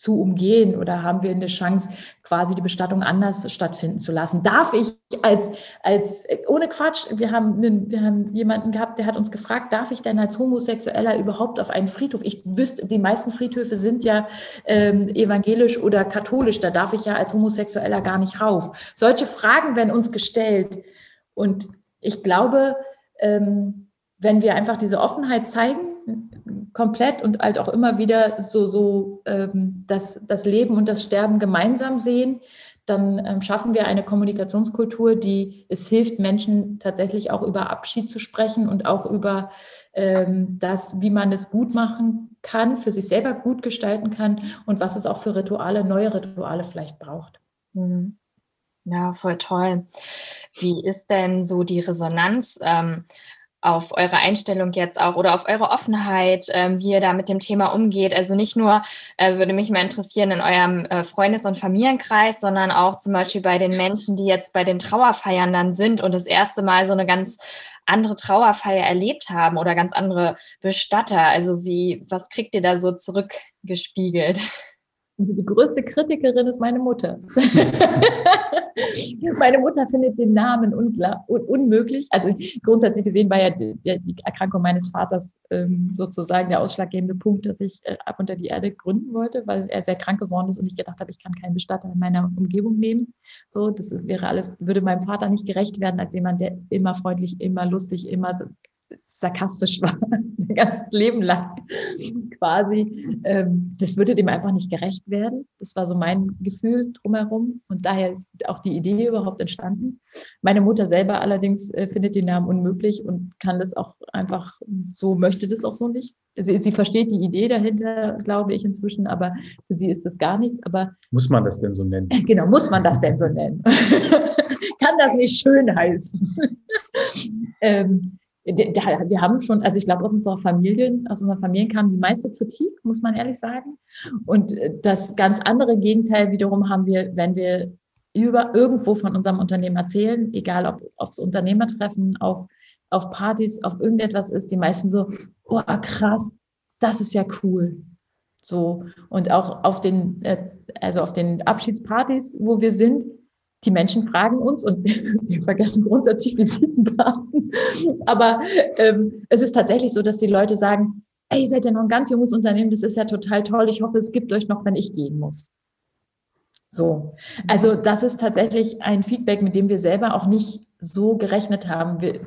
zu umgehen oder haben wir eine Chance, quasi die Bestattung anders stattfinden zu lassen? Darf ich als, als ohne Quatsch, wir haben, einen, wir haben jemanden gehabt, der hat uns gefragt, darf ich denn als Homosexueller überhaupt auf einen Friedhof? Ich wüsste, die meisten Friedhöfe sind ja ähm, evangelisch oder katholisch, da darf ich ja als Homosexueller gar nicht rauf. Solche Fragen werden uns gestellt und ich glaube, ähm, wenn wir einfach diese Offenheit zeigen, komplett und halt auch immer wieder so, so ähm, das, das Leben und das Sterben gemeinsam sehen, dann ähm, schaffen wir eine Kommunikationskultur, die es hilft, Menschen tatsächlich auch über Abschied zu sprechen und auch über ähm, das, wie man es gut machen kann, für sich selber gut gestalten kann und was es auch für Rituale, neue Rituale vielleicht braucht. Mhm. Ja, voll toll. Wie ist denn so die Resonanz? Ähm, auf eure Einstellung jetzt auch oder auf eure Offenheit, ähm, wie ihr da mit dem Thema umgeht. Also nicht nur äh, würde mich mal interessieren in eurem äh, Freundes- und Familienkreis, sondern auch zum Beispiel bei den Menschen, die jetzt bei den Trauerfeiern dann sind und das erste Mal so eine ganz andere Trauerfeier erlebt haben oder ganz andere Bestatter. Also wie, was kriegt ihr da so zurückgespiegelt? Die größte Kritikerin ist meine Mutter. meine Mutter findet den Namen unklar, un unmöglich. Also grundsätzlich gesehen war ja die, die Erkrankung meines Vaters ähm, sozusagen der ausschlaggebende Punkt, dass ich äh, ab unter die Erde gründen wollte, weil er sehr krank geworden ist und ich gedacht habe, ich kann keinen Bestatter in meiner Umgebung nehmen. So, das wäre alles, würde meinem Vater nicht gerecht werden als jemand, der immer freundlich, immer lustig, immer so sarkastisch war, sein ganzes Leben lang quasi. Ähm, das würde dem einfach nicht gerecht werden. Das war so mein Gefühl drumherum. Und daher ist auch die Idee überhaupt entstanden. Meine Mutter selber allerdings äh, findet den Namen unmöglich und kann das auch einfach so, möchte das auch so nicht. Sie, sie versteht die Idee dahinter, glaube ich inzwischen, aber für sie ist das gar nichts. Aber muss man das denn so nennen? Genau, muss man das denn so nennen? kann das nicht schön heißen? ähm, wir haben schon, also ich glaube, aus unserer Familien, aus unserer Familien kam die meiste Kritik, muss man ehrlich sagen. Und äh, das ganz andere Gegenteil wiederum haben wir, wenn wir über irgendwo von unserem Unternehmen erzählen, egal ob aufs Unternehmertreffen, auf, auf Partys, auf irgendetwas ist, die meisten so, oh krass, das ist ja cool. So. Und auch auf den, äh, also auf den Abschiedspartys, wo wir sind, die Menschen fragen uns und wir vergessen grundsätzlich Visitenkarten. Aber ähm, es ist tatsächlich so, dass die Leute sagen, ey, seid ihr noch ein ganz junges Unternehmen, das ist ja total toll. Ich hoffe, es gibt euch noch, wenn ich gehen muss. So. Also das ist tatsächlich ein Feedback, mit dem wir selber auch nicht so gerechnet haben. Wir,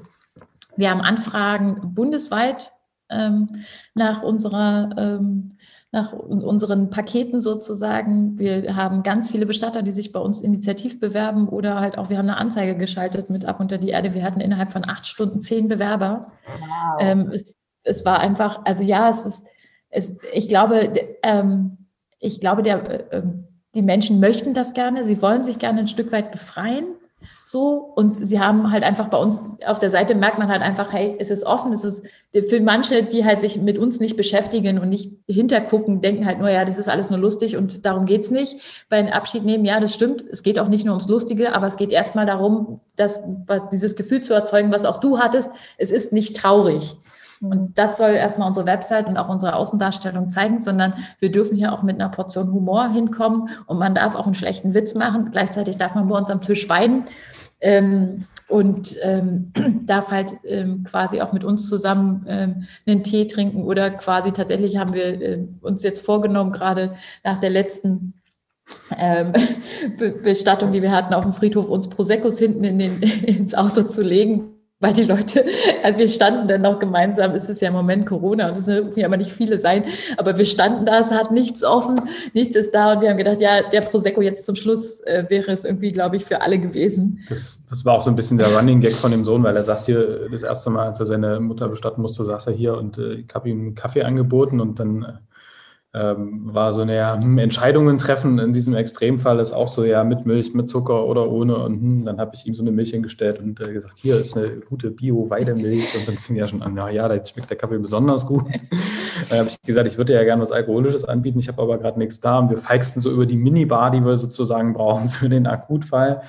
wir haben Anfragen bundesweit ähm, nach unserer ähm, nach unseren Paketen sozusagen. Wir haben ganz viele Bestatter, die sich bei uns initiativ bewerben oder halt auch, wir haben eine Anzeige geschaltet mit Ab unter die Erde. Wir hatten innerhalb von acht Stunden zehn Bewerber. Wow. Ähm, es, es, war einfach, also ja, es ist, es, ich glaube, ähm, ich glaube, der, äh, die Menschen möchten das gerne. Sie wollen sich gerne ein Stück weit befreien. So, und sie haben halt einfach bei uns auf der Seite merkt man halt einfach, hey, es ist offen, es ist für manche, die halt sich mit uns nicht beschäftigen und nicht hintergucken, denken halt nur, ja, das ist alles nur lustig und darum geht's nicht. Bei einem Abschied nehmen, ja, das stimmt. Es geht auch nicht nur ums Lustige, aber es geht erstmal darum, dass dieses Gefühl zu erzeugen, was auch du hattest, es ist nicht traurig. Und das soll erstmal unsere Website und auch unsere Außendarstellung zeigen, sondern wir dürfen hier auch mit einer Portion Humor hinkommen und man darf auch einen schlechten Witz machen. Gleichzeitig darf man bei uns am Tisch weinen ähm, und ähm, darf halt ähm, quasi auch mit uns zusammen ähm, einen Tee trinken oder quasi tatsächlich haben wir äh, uns jetzt vorgenommen, gerade nach der letzten ähm, Bestattung, die wir hatten auf dem Friedhof, uns Proseccos hinten in den, ins Auto zu legen, weil die Leute, also wir standen dann noch gemeinsam, es ist ja im Moment Corona und es dürfen ja aber nicht viele sein, aber wir standen da, es hat nichts offen, nichts ist da und wir haben gedacht, ja, der Prosecco jetzt zum Schluss äh, wäre es irgendwie, glaube ich, für alle gewesen. Das, das war auch so ein bisschen der Running Gag von dem Sohn, weil er saß hier das erste Mal, als er seine Mutter bestatten musste, saß er hier und äh, ich habe ihm einen Kaffee angeboten und dann äh, ähm, war so eine ja, hm, Entscheidungen treffen in diesem Extremfall ist auch so, ja, mit Milch, mit Zucker oder ohne. Und hm, dann habe ich ihm so eine Milch hingestellt und äh, gesagt, hier ist eine gute Bio-Weidemilch. Und dann fing er schon an, ja, ja, da schmeckt der Kaffee besonders gut. dann habe ich gesagt, ich würde ja gerne was Alkoholisches anbieten, ich habe aber gerade nichts da. Und wir feixten so über die Minibar, die wir sozusagen brauchen für den Akutfall.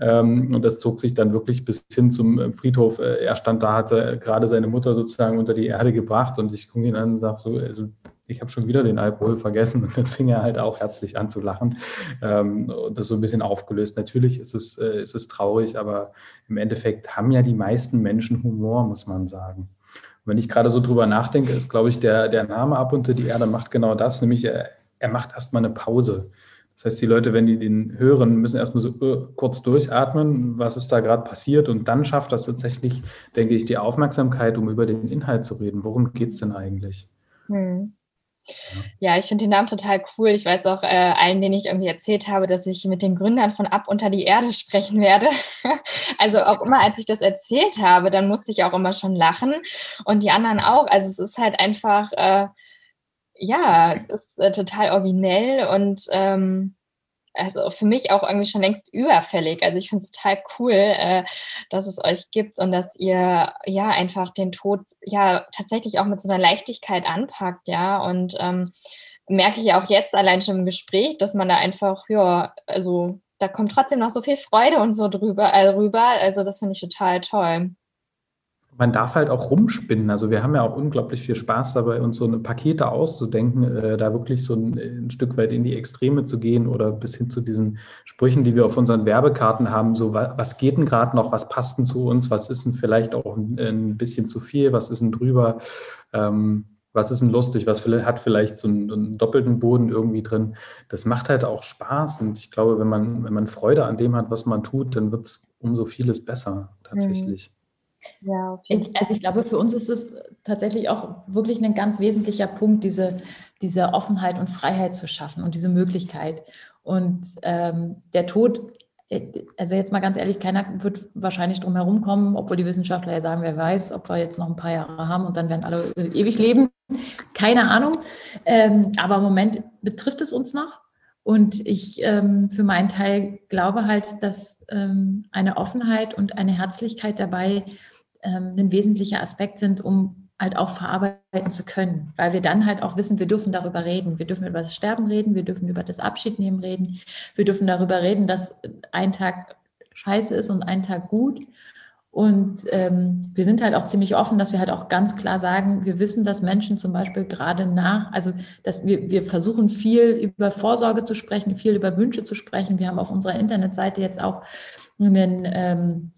Ähm, und das zog sich dann wirklich bis hin zum äh, Friedhof. Äh, er stand da, hatte gerade seine Mutter sozusagen unter die Erde gebracht und ich gucke ihn an und sage so, also ich habe schon wieder den Alkohol vergessen und dann fing er halt auch herzlich an zu lachen ähm, und das so ein bisschen aufgelöst. Natürlich ist es, äh, ist es traurig, aber im Endeffekt haben ja die meisten Menschen Humor, muss man sagen. Und wenn ich gerade so drüber nachdenke, ist, glaube ich, der, der Name ab unter die Erde macht genau das, nämlich er, er macht erstmal eine Pause. Das heißt, die Leute, wenn die den hören, müssen erstmal so uh, kurz durchatmen, was ist da gerade passiert und dann schafft das tatsächlich, denke ich, die Aufmerksamkeit, um über den Inhalt zu reden. Worum geht es denn eigentlich? Hm. Ja, ich finde den Namen total cool. Ich weiß auch äh, allen, denen ich irgendwie erzählt habe, dass ich mit den Gründern von Ab unter die Erde sprechen werde. also auch immer, als ich das erzählt habe, dann musste ich auch immer schon lachen und die anderen auch. Also es ist halt einfach, äh, ja, es ist äh, total originell und ähm, also für mich auch irgendwie schon längst überfällig. Also ich finde es total cool, äh, dass es euch gibt und dass ihr ja einfach den Tod ja tatsächlich auch mit so einer Leichtigkeit anpackt, ja. Und ähm, merke ich ja auch jetzt allein schon im Gespräch, dass man da einfach, ja, also da kommt trotzdem noch so viel Freude und so drüber, äh, rüber. Also das finde ich total toll man darf halt auch rumspinnen. Also wir haben ja auch unglaublich viel Spaß dabei, uns so eine Pakete auszudenken, äh, da wirklich so ein, ein, Stück weit in die Extreme zu gehen oder bis hin zu diesen Sprüchen, die wir auf unseren Werbekarten haben. So, was geht denn gerade noch? Was passt denn zu uns? Was ist denn vielleicht auch ein, ein bisschen zu viel? Was ist denn drüber? Ähm, was ist denn lustig? Was hat vielleicht so einen, einen, doppelten Boden irgendwie drin? Das macht halt auch Spaß. Und ich glaube, wenn man, wenn man Freude an dem hat, was man tut, dann wird es umso vieles besser tatsächlich. Mhm. Ja, ich, also ich glaube, für uns ist es tatsächlich auch wirklich ein ganz wesentlicher Punkt, diese, diese Offenheit und Freiheit zu schaffen und diese Möglichkeit. Und ähm, der Tod, also jetzt mal ganz ehrlich, keiner wird wahrscheinlich drum herum kommen, obwohl die Wissenschaftler ja sagen, wer weiß, ob wir jetzt noch ein paar Jahre haben und dann werden alle äh, ewig leben. Keine Ahnung. Ähm, aber im Moment betrifft es uns noch. Und ich ähm, für meinen Teil glaube halt, dass ähm, eine Offenheit und eine Herzlichkeit dabei ähm, ein wesentlicher Aspekt sind, um halt auch verarbeiten zu können, weil wir dann halt auch wissen, wir dürfen darüber reden. Wir dürfen über das Sterben reden, wir dürfen über das Abschiednehmen reden, wir dürfen darüber reden, dass ein Tag scheiße ist und ein Tag gut. Und ähm, wir sind halt auch ziemlich offen, dass wir halt auch ganz klar sagen, wir wissen, dass Menschen zum Beispiel gerade nach, also dass wir, wir versuchen viel über Vorsorge zu sprechen, viel über Wünsche zu sprechen. Wir haben auf unserer Internetseite jetzt auch einen ähm,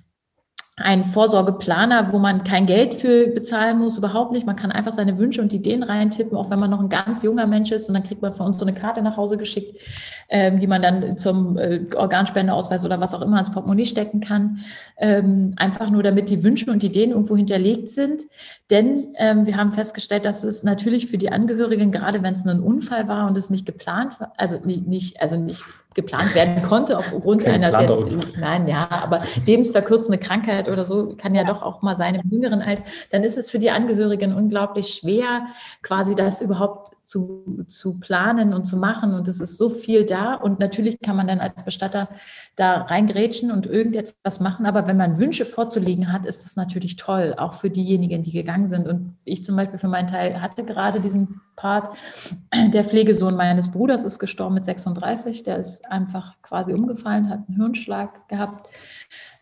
ein Vorsorgeplaner, wo man kein Geld für bezahlen muss, überhaupt nicht. Man kann einfach seine Wünsche und Ideen reintippen, auch wenn man noch ein ganz junger Mensch ist. Und dann kriegt man von uns so eine Karte nach Hause geschickt, ähm, die man dann zum äh, Organspendeausweis oder was auch immer ins Portemonnaie stecken kann. Ähm, einfach nur, damit die Wünsche und Ideen irgendwo hinterlegt sind. Denn ähm, wir haben festgestellt, dass es natürlich für die Angehörigen, gerade wenn es nur ein Unfall war und es nicht geplant war, also nicht, also nicht geplant werden konnte aufgrund Kein einer jetzt, nein, ja, aber lebensverkürzende Krankheit oder so kann ja, ja, doch auch mal sein im jüngeren Alter, dann ist es für die Angehörigen unglaublich schwer, quasi das überhaupt zu, zu planen und zu machen. Und es ist so viel da. Und natürlich kann man dann als Bestatter da reingrätschen und irgendetwas machen. Aber wenn man Wünsche vorzulegen hat, ist es natürlich toll, auch für diejenigen, die gegangen sind. Und ich zum Beispiel für meinen Teil hatte gerade diesen Part. Der Pflegesohn meines Bruders ist gestorben mit 36. Der ist einfach quasi umgefallen, hat einen Hirnschlag gehabt.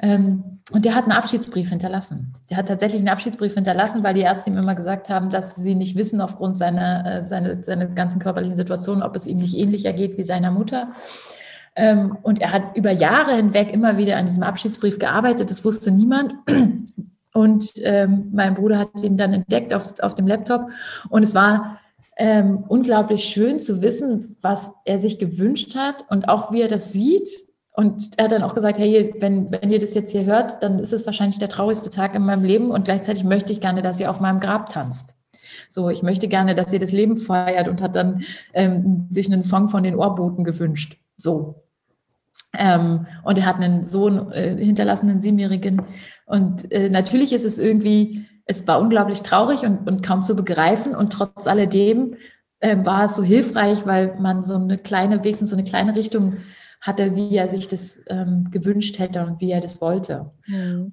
Ähm, und der hat einen Abschiedsbrief hinterlassen. Der hat tatsächlich einen Abschiedsbrief hinterlassen, weil die Ärzte ihm immer gesagt haben, dass sie nicht wissen aufgrund seiner, äh, seiner ganzen körperlichen Situation, ob es ihm nicht ähnlicher geht wie seiner Mutter. Ähm, und er hat über Jahre hinweg immer wieder an diesem Abschiedsbrief gearbeitet. Das wusste niemand. Und ähm, mein Bruder hat ihn dann entdeckt auf, auf dem Laptop. Und es war ähm, unglaublich schön zu wissen, was er sich gewünscht hat und auch wie er das sieht, Und er hat dann auch gesagt, hey, wenn, wenn ihr das jetzt hier hört, dann ist es wahrscheinlich der traurigste Tag in meinem Leben und gleichzeitig möchte ich gerne, dass ihr auf meinem Grab tanzt. So, ich möchte gerne, dass ihr das Leben feiert und hat dann ähm, sich einen Song von den Ohrboten gewünscht. So. Ähm, und er hat einen Sohn äh, hinterlassenen Siebenjährigen. Und äh, natürlich ist es irgendwie, es war unglaublich traurig und, und kaum zu begreifen. Und trotz alledem äh, war es so hilfreich, weil man so eine kleine, wenigstens so eine kleine Richtung hatte, wie er sich das ähm, gewünscht hätte und wie er das wollte.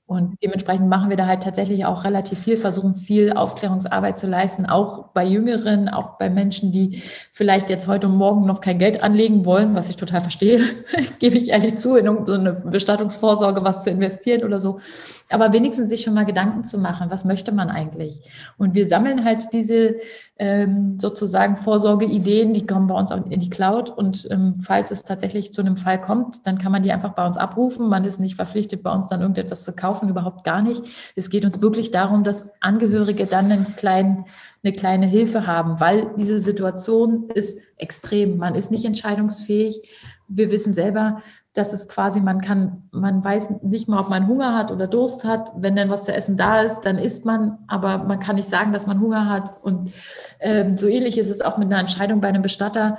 Und dementsprechend machen wir da halt tatsächlich auch relativ viel, versuchen viel Aufklärungsarbeit zu leisten, auch bei Jüngeren, auch bei Menschen, die vielleicht jetzt heute und morgen noch kein Geld anlegen wollen, was ich total verstehe, gebe ich ehrlich zu, in so eine Bestattungsvorsorge was zu investieren oder so aber wenigstens sich schon mal Gedanken zu machen, was möchte man eigentlich? Und wir sammeln halt diese ähm, sozusagen Vorsorgeideen, die kommen bei uns in die Cloud und ähm, falls es tatsächlich zu einem Fall kommt, dann kann man die einfach bei uns abrufen. Man ist nicht verpflichtet, bei uns dann irgendetwas zu kaufen, überhaupt gar nicht. Es geht uns wirklich darum, dass Angehörige dann einen kleinen eine kleine Hilfe haben, weil diese Situation ist extrem. Man ist nicht entscheidungsfähig. Wir wissen selber, dass es quasi, man kann, man weiß nicht mal, ob man Hunger hat oder Durst hat. Wenn dann was zu essen da ist, dann isst man, aber man kann nicht sagen, dass man Hunger hat. Und ähm, so ähnlich ist es auch mit einer Entscheidung bei einem Bestatter,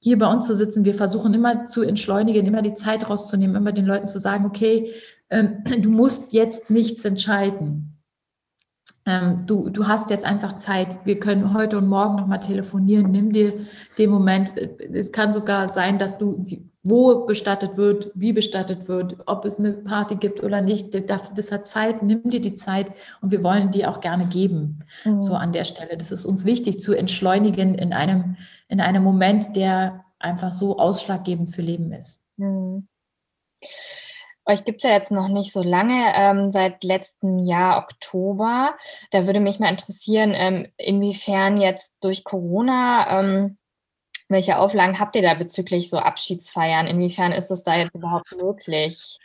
hier bei uns zu sitzen. Wir versuchen immer zu entschleunigen, immer die Zeit rauszunehmen, immer den Leuten zu sagen, okay, ähm, du musst jetzt nichts entscheiden. Ähm, du, du hast jetzt einfach Zeit. Wir können heute und morgen nochmal telefonieren. Nimm dir den Moment. Es kann sogar sein, dass du wo bestattet wird, wie bestattet wird, ob es eine Party gibt oder nicht. Das, hat Zeit, nimm dir die Zeit und wir wollen die auch gerne geben. Mhm. So an der Stelle. Das ist uns wichtig zu entschleunigen in einem, in einem Moment, der einfach so ausschlaggebend für Leben ist. Mhm. Euch gibt es ja jetzt noch nicht so lange, ähm, seit letztem Jahr Oktober. Da würde mich mal interessieren, ähm, inwiefern jetzt durch Corona ähm, welche Auflagen habt ihr da bezüglich so Abschiedsfeiern? Inwiefern ist es da jetzt überhaupt möglich?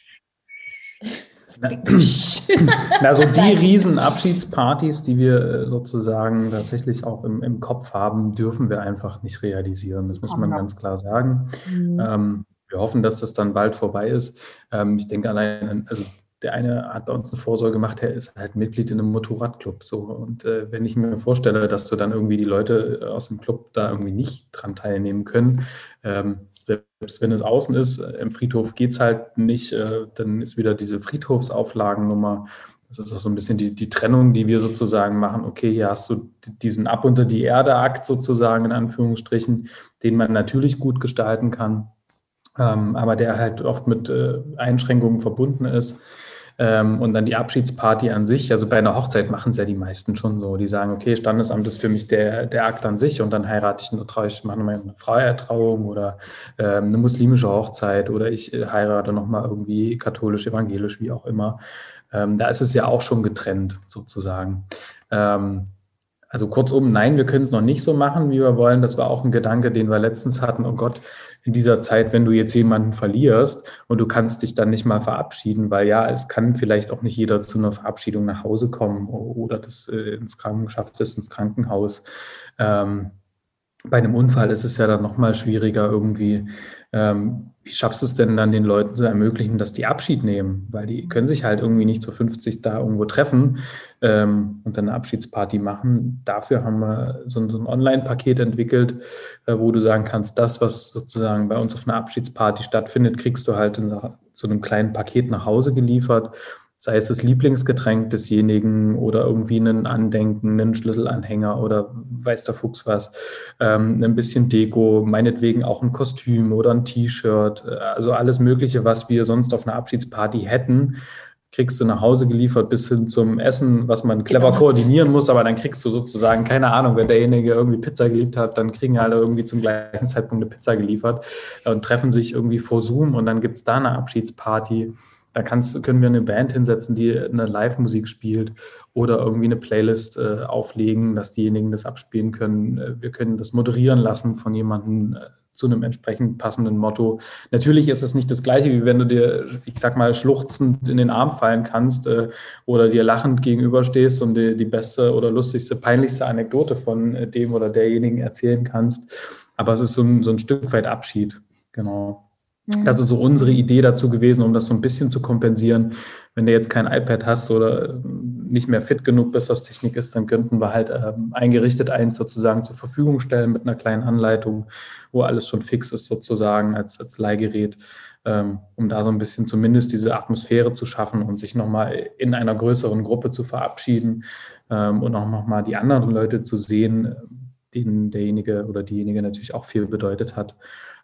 Also die riesen Abschiedspartys, die wir äh, sozusagen tatsächlich auch im, im Kopf haben, dürfen wir einfach nicht realisieren. Das muss man ganz klar sagen. Mhm. Ähm, wir hoffen, dass das dann bald vorbei ist. Ähm, ich denke allein, also der eine hat bei uns eine Vorsorge gemacht, der ist halt Mitglied in einem Motorradclub. So. Und äh, wenn ich mir vorstelle, dass du dann irgendwie die Leute äh, aus dem Club da irgendwie nicht dran teilnehmen können, ähm, selbst wenn es außen ist, äh, im Friedhof geht es halt nicht, äh, dann ist wieder diese Friedhofsauflagennummer. Das ist auch so ein bisschen die, die Trennung, die wir sozusagen machen. Okay, hier hast du diesen Ab unter die Erde-Akt sozusagen in Anführungsstrichen, den man natürlich gut gestalten kann, ähm, aber der halt oft mit äh, Einschränkungen verbunden ist. Ähm, und dann die Abschiedsparty an sich. Also bei einer Hochzeit machen es ja die meisten schon so. Die sagen, okay, Standesamt ist für mich der, der Akt an sich und dann heirate ich, traue ich, mache mal eine Freiertrauung oder ähm, eine muslimische Hochzeit oder ich äh, heirate nochmal irgendwie katholisch, evangelisch, wie auch immer. Ähm, da ist es ja auch schon getrennt sozusagen. Ähm, also kurzum, nein, wir können es noch nicht so machen, wie wir wollen. Das war auch ein Gedanke, den wir letztens hatten. Oh Gott, in dieser Zeit, wenn du jetzt jemanden verlierst und du kannst dich dann nicht mal verabschieden, weil ja, es kann vielleicht auch nicht jeder zu einer Verabschiedung nach Hause kommen oder das äh, ins Kranken schafft es ins Krankenhaus. Ähm, bei einem Unfall ist es ja dann nochmal schwieriger irgendwie. Ähm, wie schaffst du es denn dann den Leuten zu ermöglichen, dass die Abschied nehmen? Weil die können sich halt irgendwie nicht zu 50 da irgendwo treffen ähm, und dann eine Abschiedsparty machen. Dafür haben wir so, ein, so ein Online-Paket entwickelt, äh, wo du sagen kannst, das, was sozusagen bei uns auf einer Abschiedsparty stattfindet, kriegst du halt in so einem kleinen Paket nach Hause geliefert sei es das Lieblingsgetränk desjenigen oder irgendwie einen Andenken, einen Schlüsselanhänger oder weiß der Fuchs was, ähm, ein bisschen Deko, meinetwegen auch ein Kostüm oder ein T-Shirt, äh, also alles Mögliche, was wir sonst auf einer Abschiedsparty hätten, kriegst du nach Hause geliefert bis hin zum Essen, was man clever genau. koordinieren muss, aber dann kriegst du sozusagen, keine Ahnung, wenn derjenige irgendwie Pizza geliebt hat, dann kriegen alle irgendwie zum gleichen Zeitpunkt eine Pizza geliefert und treffen sich irgendwie vor Zoom und dann gibt es da eine Abschiedsparty da kannst, können wir eine Band hinsetzen, die eine Live-Musik spielt oder irgendwie eine Playlist äh, auflegen, dass diejenigen das abspielen können. Äh, wir können das moderieren lassen von jemandem äh, zu einem entsprechend passenden Motto. Natürlich ist es nicht das Gleiche, wie wenn du dir, ich sag mal, schluchzend in den Arm fallen kannst äh, oder dir lachend gegenüberstehst und die, die beste oder lustigste, peinlichste Anekdote von äh, dem oder derjenigen erzählen kannst. Aber es ist so ein, so ein Stück weit Abschied. Genau. Mhm. Das ist so unsere Idee dazu gewesen, um das so ein bisschen zu kompensieren. Wenn du jetzt kein iPad hast oder nicht mehr fit genug bist, was Technik ist, dann könnten wir halt ähm, eingerichtet eins sozusagen zur Verfügung stellen mit einer kleinen Anleitung, wo alles schon fix ist sozusagen als, als Leihgerät, ähm, um da so ein bisschen zumindest diese Atmosphäre zu schaffen und sich nochmal in einer größeren Gruppe zu verabschieden ähm, und auch nochmal die anderen Leute zu sehen, denen derjenige oder diejenige natürlich auch viel bedeutet hat.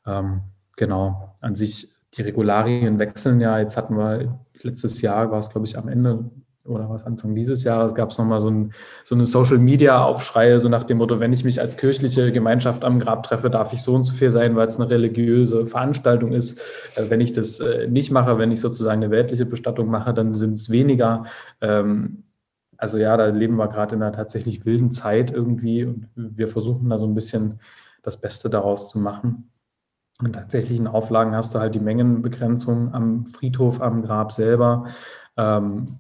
Ähm, genau, an sich die Regularien wechseln ja. Jetzt hatten wir letztes Jahr, war es glaube ich am Ende oder was Anfang dieses Jahres, gab es nochmal so, ein, so eine Social-Media-Aufschreie, so nach dem Motto, wenn ich mich als kirchliche Gemeinschaft am Grab treffe, darf ich so und so viel sein, weil es eine religiöse Veranstaltung ist. Äh, wenn ich das äh, nicht mache, wenn ich sozusagen eine weltliche Bestattung mache, dann sind es weniger. Ähm, also ja, da leben wir gerade in einer tatsächlich wilden Zeit irgendwie und wir versuchen da so ein bisschen das Beste daraus zu machen. In tatsächlichen Auflagen hast du halt die Mengenbegrenzung am Friedhof, am Grab selber. Ähm,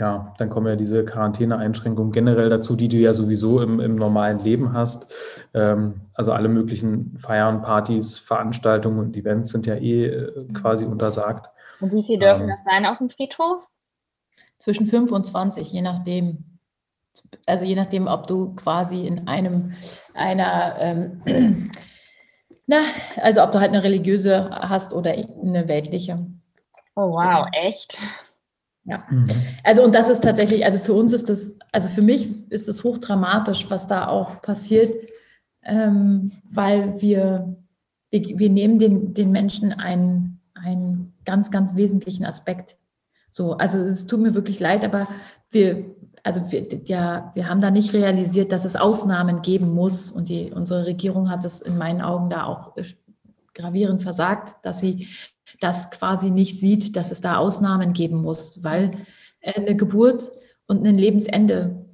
ja, dann kommen ja diese Quarantäneeinschränkungen generell dazu, die du ja sowieso im, im normalen Leben hast. Ähm, also alle möglichen Feiern, Partys, Veranstaltungen und Events sind ja eh äh, quasi untersagt. Und wie viel dürfen ähm, das sein auf dem Friedhof? Zwischen 5 und 20, je nachdem. Also je nachdem, ob du quasi in einem einer ähm, Na, also ob du halt eine religiöse hast oder eine weltliche. Oh wow, echt? Ja. Mhm. Also und das ist tatsächlich, also für uns ist das, also für mich ist es hochdramatisch, was da auch passiert, ähm, weil wir, wir, wir, nehmen den, den Menschen einen, einen ganz, ganz wesentlichen Aspekt. So, also es tut mir wirklich leid, aber wir, also wir, ja, wir haben da nicht realisiert, dass es Ausnahmen geben muss. Und die, unsere Regierung hat es in meinen Augen da auch äh, gravierend versagt, dass sie das quasi nicht sieht, dass es da Ausnahmen geben muss, weil eine Geburt und ein Lebensende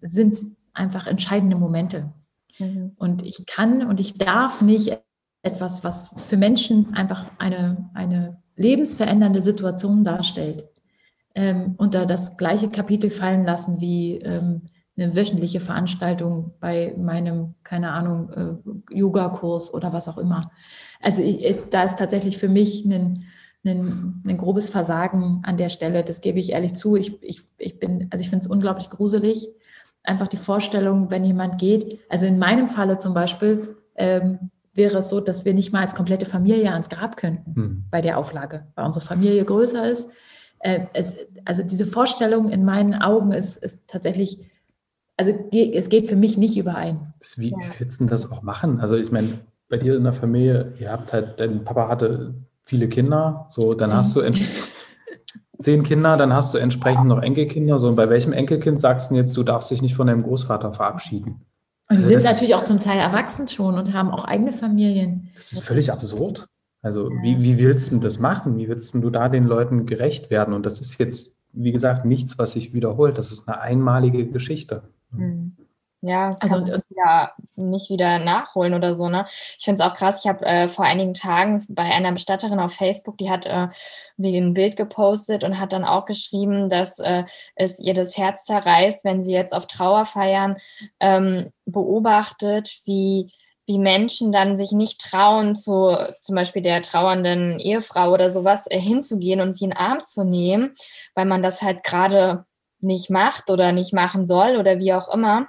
sind einfach entscheidende Momente. Mhm. Und ich kann und ich darf nicht etwas, was für Menschen einfach eine, eine lebensverändernde Situation darstellt, ähm, unter das gleiche Kapitel fallen lassen wie ähm, eine wöchentliche Veranstaltung bei meinem, keine Ahnung, äh, Yoga-Kurs oder was auch immer. Also ich, jetzt, da ist tatsächlich für mich ein, ein, ein, grobes Versagen an der Stelle. Das gebe ich ehrlich zu. Ich, ich, ich bin, also ich finde es unglaublich gruselig. Einfach die Vorstellung, wenn jemand geht. Also in meinem Falle zum Beispiel ähm, wäre es so, dass wir nicht mal als komplette Familie ans Grab könnten hm. bei der Auflage, weil unsere Familie größer ist äh, es, also diese Vorstellung in meinen Augen ist, ist tatsächlich, also die, es geht für mich nicht überein. Wie ja. willst du das auch machen? Also ich meine, bei dir in der Familie, ihr habt halt, dein Papa hatte viele Kinder, so dann Sie. hast du zehn Kinder, dann hast du entsprechend noch Enkelkinder. So, und bei welchem Enkelkind sagst du jetzt, du darfst dich nicht von deinem Großvater verabschieden? Und die also sind natürlich auch zum Teil erwachsen schon und haben auch eigene Familien. Das ist völlig absurd. Also wie, wie willst du das machen? Wie willst du da den Leuten gerecht werden? Und das ist jetzt, wie gesagt, nichts, was sich wiederholt. Das ist eine einmalige Geschichte. Mhm. Ja, also und, ja nicht wieder nachholen oder so, ne? Ich finde es auch krass. Ich habe äh, vor einigen Tagen bei einer Bestatterin auf Facebook, die hat äh, wie ein Bild gepostet und hat dann auch geschrieben, dass äh, es ihr das Herz zerreißt, wenn sie jetzt auf Trauerfeiern ähm, beobachtet, wie wie Menschen dann sich nicht trauen, zu zum Beispiel der trauernden Ehefrau oder sowas äh, hinzugehen und sie in den Arm zu nehmen, weil man das halt gerade nicht macht oder nicht machen soll oder wie auch immer.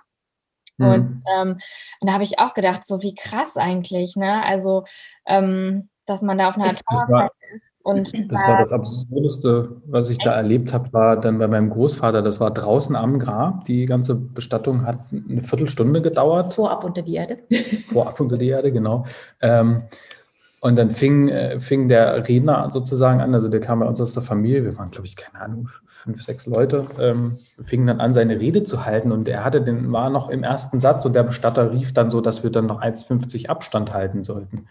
Mhm. Und, ähm, und da habe ich auch gedacht, so wie krass eigentlich, ne? Also, ähm, dass man da auf einer Trauerfeier ist und das war das Absurdeste, was ich da erlebt habe, war dann bei meinem Großvater. Das war draußen am Grab. Die ganze Bestattung hat eine Viertelstunde gedauert. Vorab unter die Erde. Vorab unter die Erde, genau. Ähm, und dann fing, äh, fing der Redner sozusagen an, also der kam bei uns aus der Familie, wir waren, glaube ich, keine Ahnung, fünf, sechs Leute, ähm, fing dann an, seine Rede zu halten und er hatte den, war noch im ersten Satz und der Bestatter rief dann so, dass wir dann noch 1,50 Abstand halten sollten.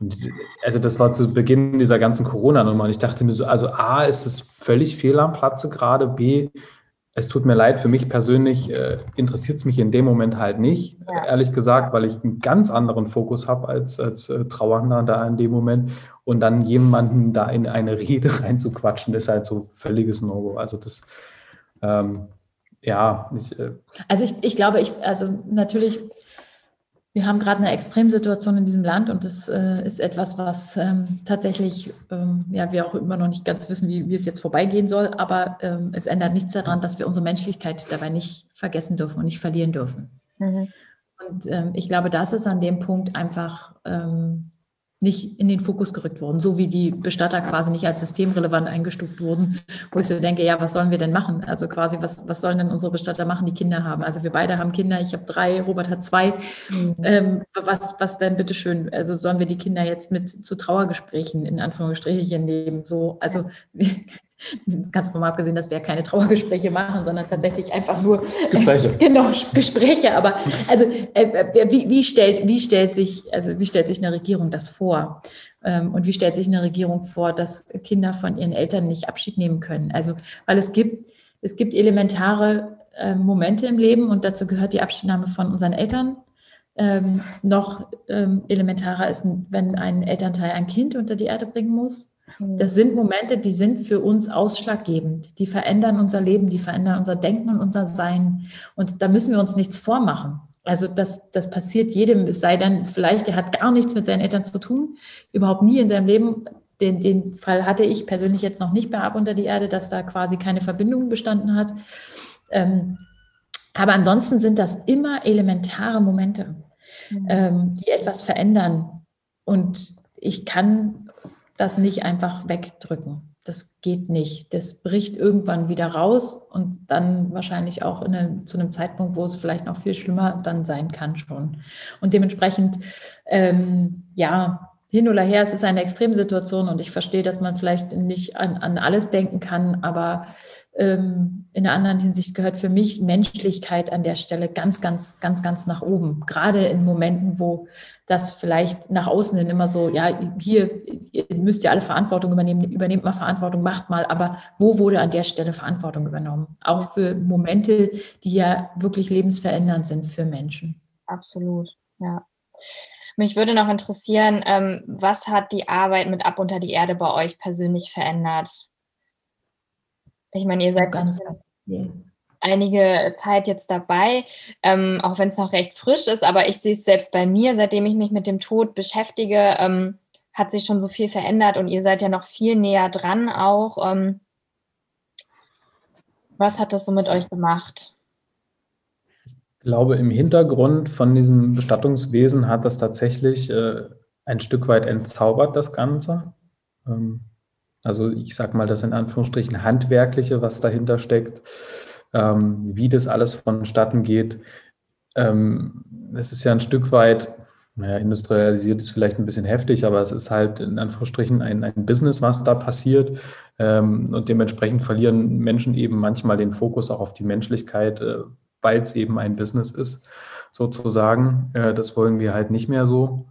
Und also das war zu Beginn dieser ganzen Corona-Nummer. Und ich dachte mir so, also A, ist es völlig fehl am Platze gerade, B, es tut mir leid, für mich persönlich äh, interessiert es mich in dem Moment halt nicht, ja. ehrlich gesagt, weil ich einen ganz anderen Fokus habe als, als äh, Trauernder da in dem Moment. Und dann jemanden da in eine Rede reinzuquatschen, ist halt so völliges No-Go. Also das, ähm, ja. Ich, äh also ich, ich glaube, ich, also natürlich wir haben gerade eine Extremsituation in diesem Land und das äh, ist etwas, was ähm, tatsächlich, ähm, ja, wir auch immer noch nicht ganz wissen, wie, wie es jetzt vorbeigehen soll, aber ähm, es ändert nichts daran, dass wir unsere Menschlichkeit dabei nicht vergessen dürfen und nicht verlieren dürfen. Mhm. Und ähm, ich glaube, das ist an dem Punkt einfach ähm, nicht in den Fokus gerückt worden, so wie die Bestatter quasi nicht als systemrelevant eingestuft wurden, wo ich so denke, ja, was sollen wir denn machen? Also quasi, was, was sollen denn unsere Bestatter machen, die Kinder haben? Also wir beide haben Kinder, ich habe drei, Robert hat zwei. Mhm. Ähm, was, was denn bitteschön? Also sollen wir die Kinder jetzt mit zu Trauergesprächen in Anführungsstrichen nehmen? So, also ganz vom abgesehen, dass wir ja keine Trauergespräche machen, sondern tatsächlich einfach nur Gespräche. genau Gespräche. Aber also äh, äh, wie, wie, stellt wie stellt sich also wie stellt sich eine Regierung das vor? Ähm, und wie stellt sich eine Regierung vor, dass Kinder von ihren Eltern nicht Abschied nehmen können? Also weil es gibt es gibt elementare äh, Momente im Leben und dazu gehört die Abschiednahme von unseren Eltern. Ähm, noch ähm, elementarer ist, wenn ein Elternteil ein Kind unter die Erde bringen muss. Das sind Momente, die sind für uns ausschlaggebend. Die verändern unser Leben, die verändern unser Denken und unser Sein. Und da müssen wir uns nichts vormachen. Also das, das passiert jedem, es sei denn, vielleicht, er hat gar nichts mit seinen Eltern zu tun, überhaupt nie in seinem Leben. Den, den Fall hatte ich persönlich jetzt noch nicht bei Ab unter die Erde, dass da quasi keine Verbindung bestanden hat. Ähm, aber ansonsten sind das immer elementare Momente, mhm. ähm, die etwas verändern. Und ich kann das nicht einfach wegdrücken. Das geht nicht. Das bricht irgendwann wieder raus und dann wahrscheinlich auch eine, zu einem Zeitpunkt, wo es vielleicht noch viel schlimmer dann sein kann schon. Und dementsprechend, ähm, ja, hin oder her, es ist eine Extremsituation und ich verstehe, dass man vielleicht nicht an, an alles denken kann, aber ähm, in einer anderen Hinsicht gehört für mich Menschlichkeit an der Stelle ganz, ganz, ganz, ganz nach oben. Gerade in Momenten, wo das vielleicht nach außen hin immer so, ja, hier ihr müsst ihr alle Verantwortung übernehmen, übernehmt mal Verantwortung, macht mal, aber wo wurde an der Stelle Verantwortung übernommen? Auch für Momente, die ja wirklich lebensverändernd sind für Menschen. Absolut, ja. Mich würde noch interessieren, ähm, was hat die Arbeit mit Ab unter die Erde bei euch persönlich verändert? Ich meine, ihr seid ganz, ganz einige Zeit jetzt dabei, ähm, auch wenn es noch recht frisch ist, aber ich sehe es selbst bei mir, seitdem ich mich mit dem Tod beschäftige, ähm, hat sich schon so viel verändert und ihr seid ja noch viel näher dran auch. Ähm, was hat das so mit euch gemacht? Ich glaube, im Hintergrund von diesem Bestattungswesen hat das tatsächlich äh, ein Stück weit entzaubert, das Ganze. Ähm, also ich sage mal, das in Anführungsstrichen handwerkliche, was dahinter steckt, ähm, wie das alles vonstatten geht. Ähm, es ist ja ein Stück weit, naja, industrialisiert ist vielleicht ein bisschen heftig, aber es ist halt in Anführungsstrichen ein, ein Business, was da passiert. Ähm, und dementsprechend verlieren Menschen eben manchmal den Fokus auch auf die Menschlichkeit, äh, weil es eben ein Business ist, sozusagen. Äh, das wollen wir halt nicht mehr so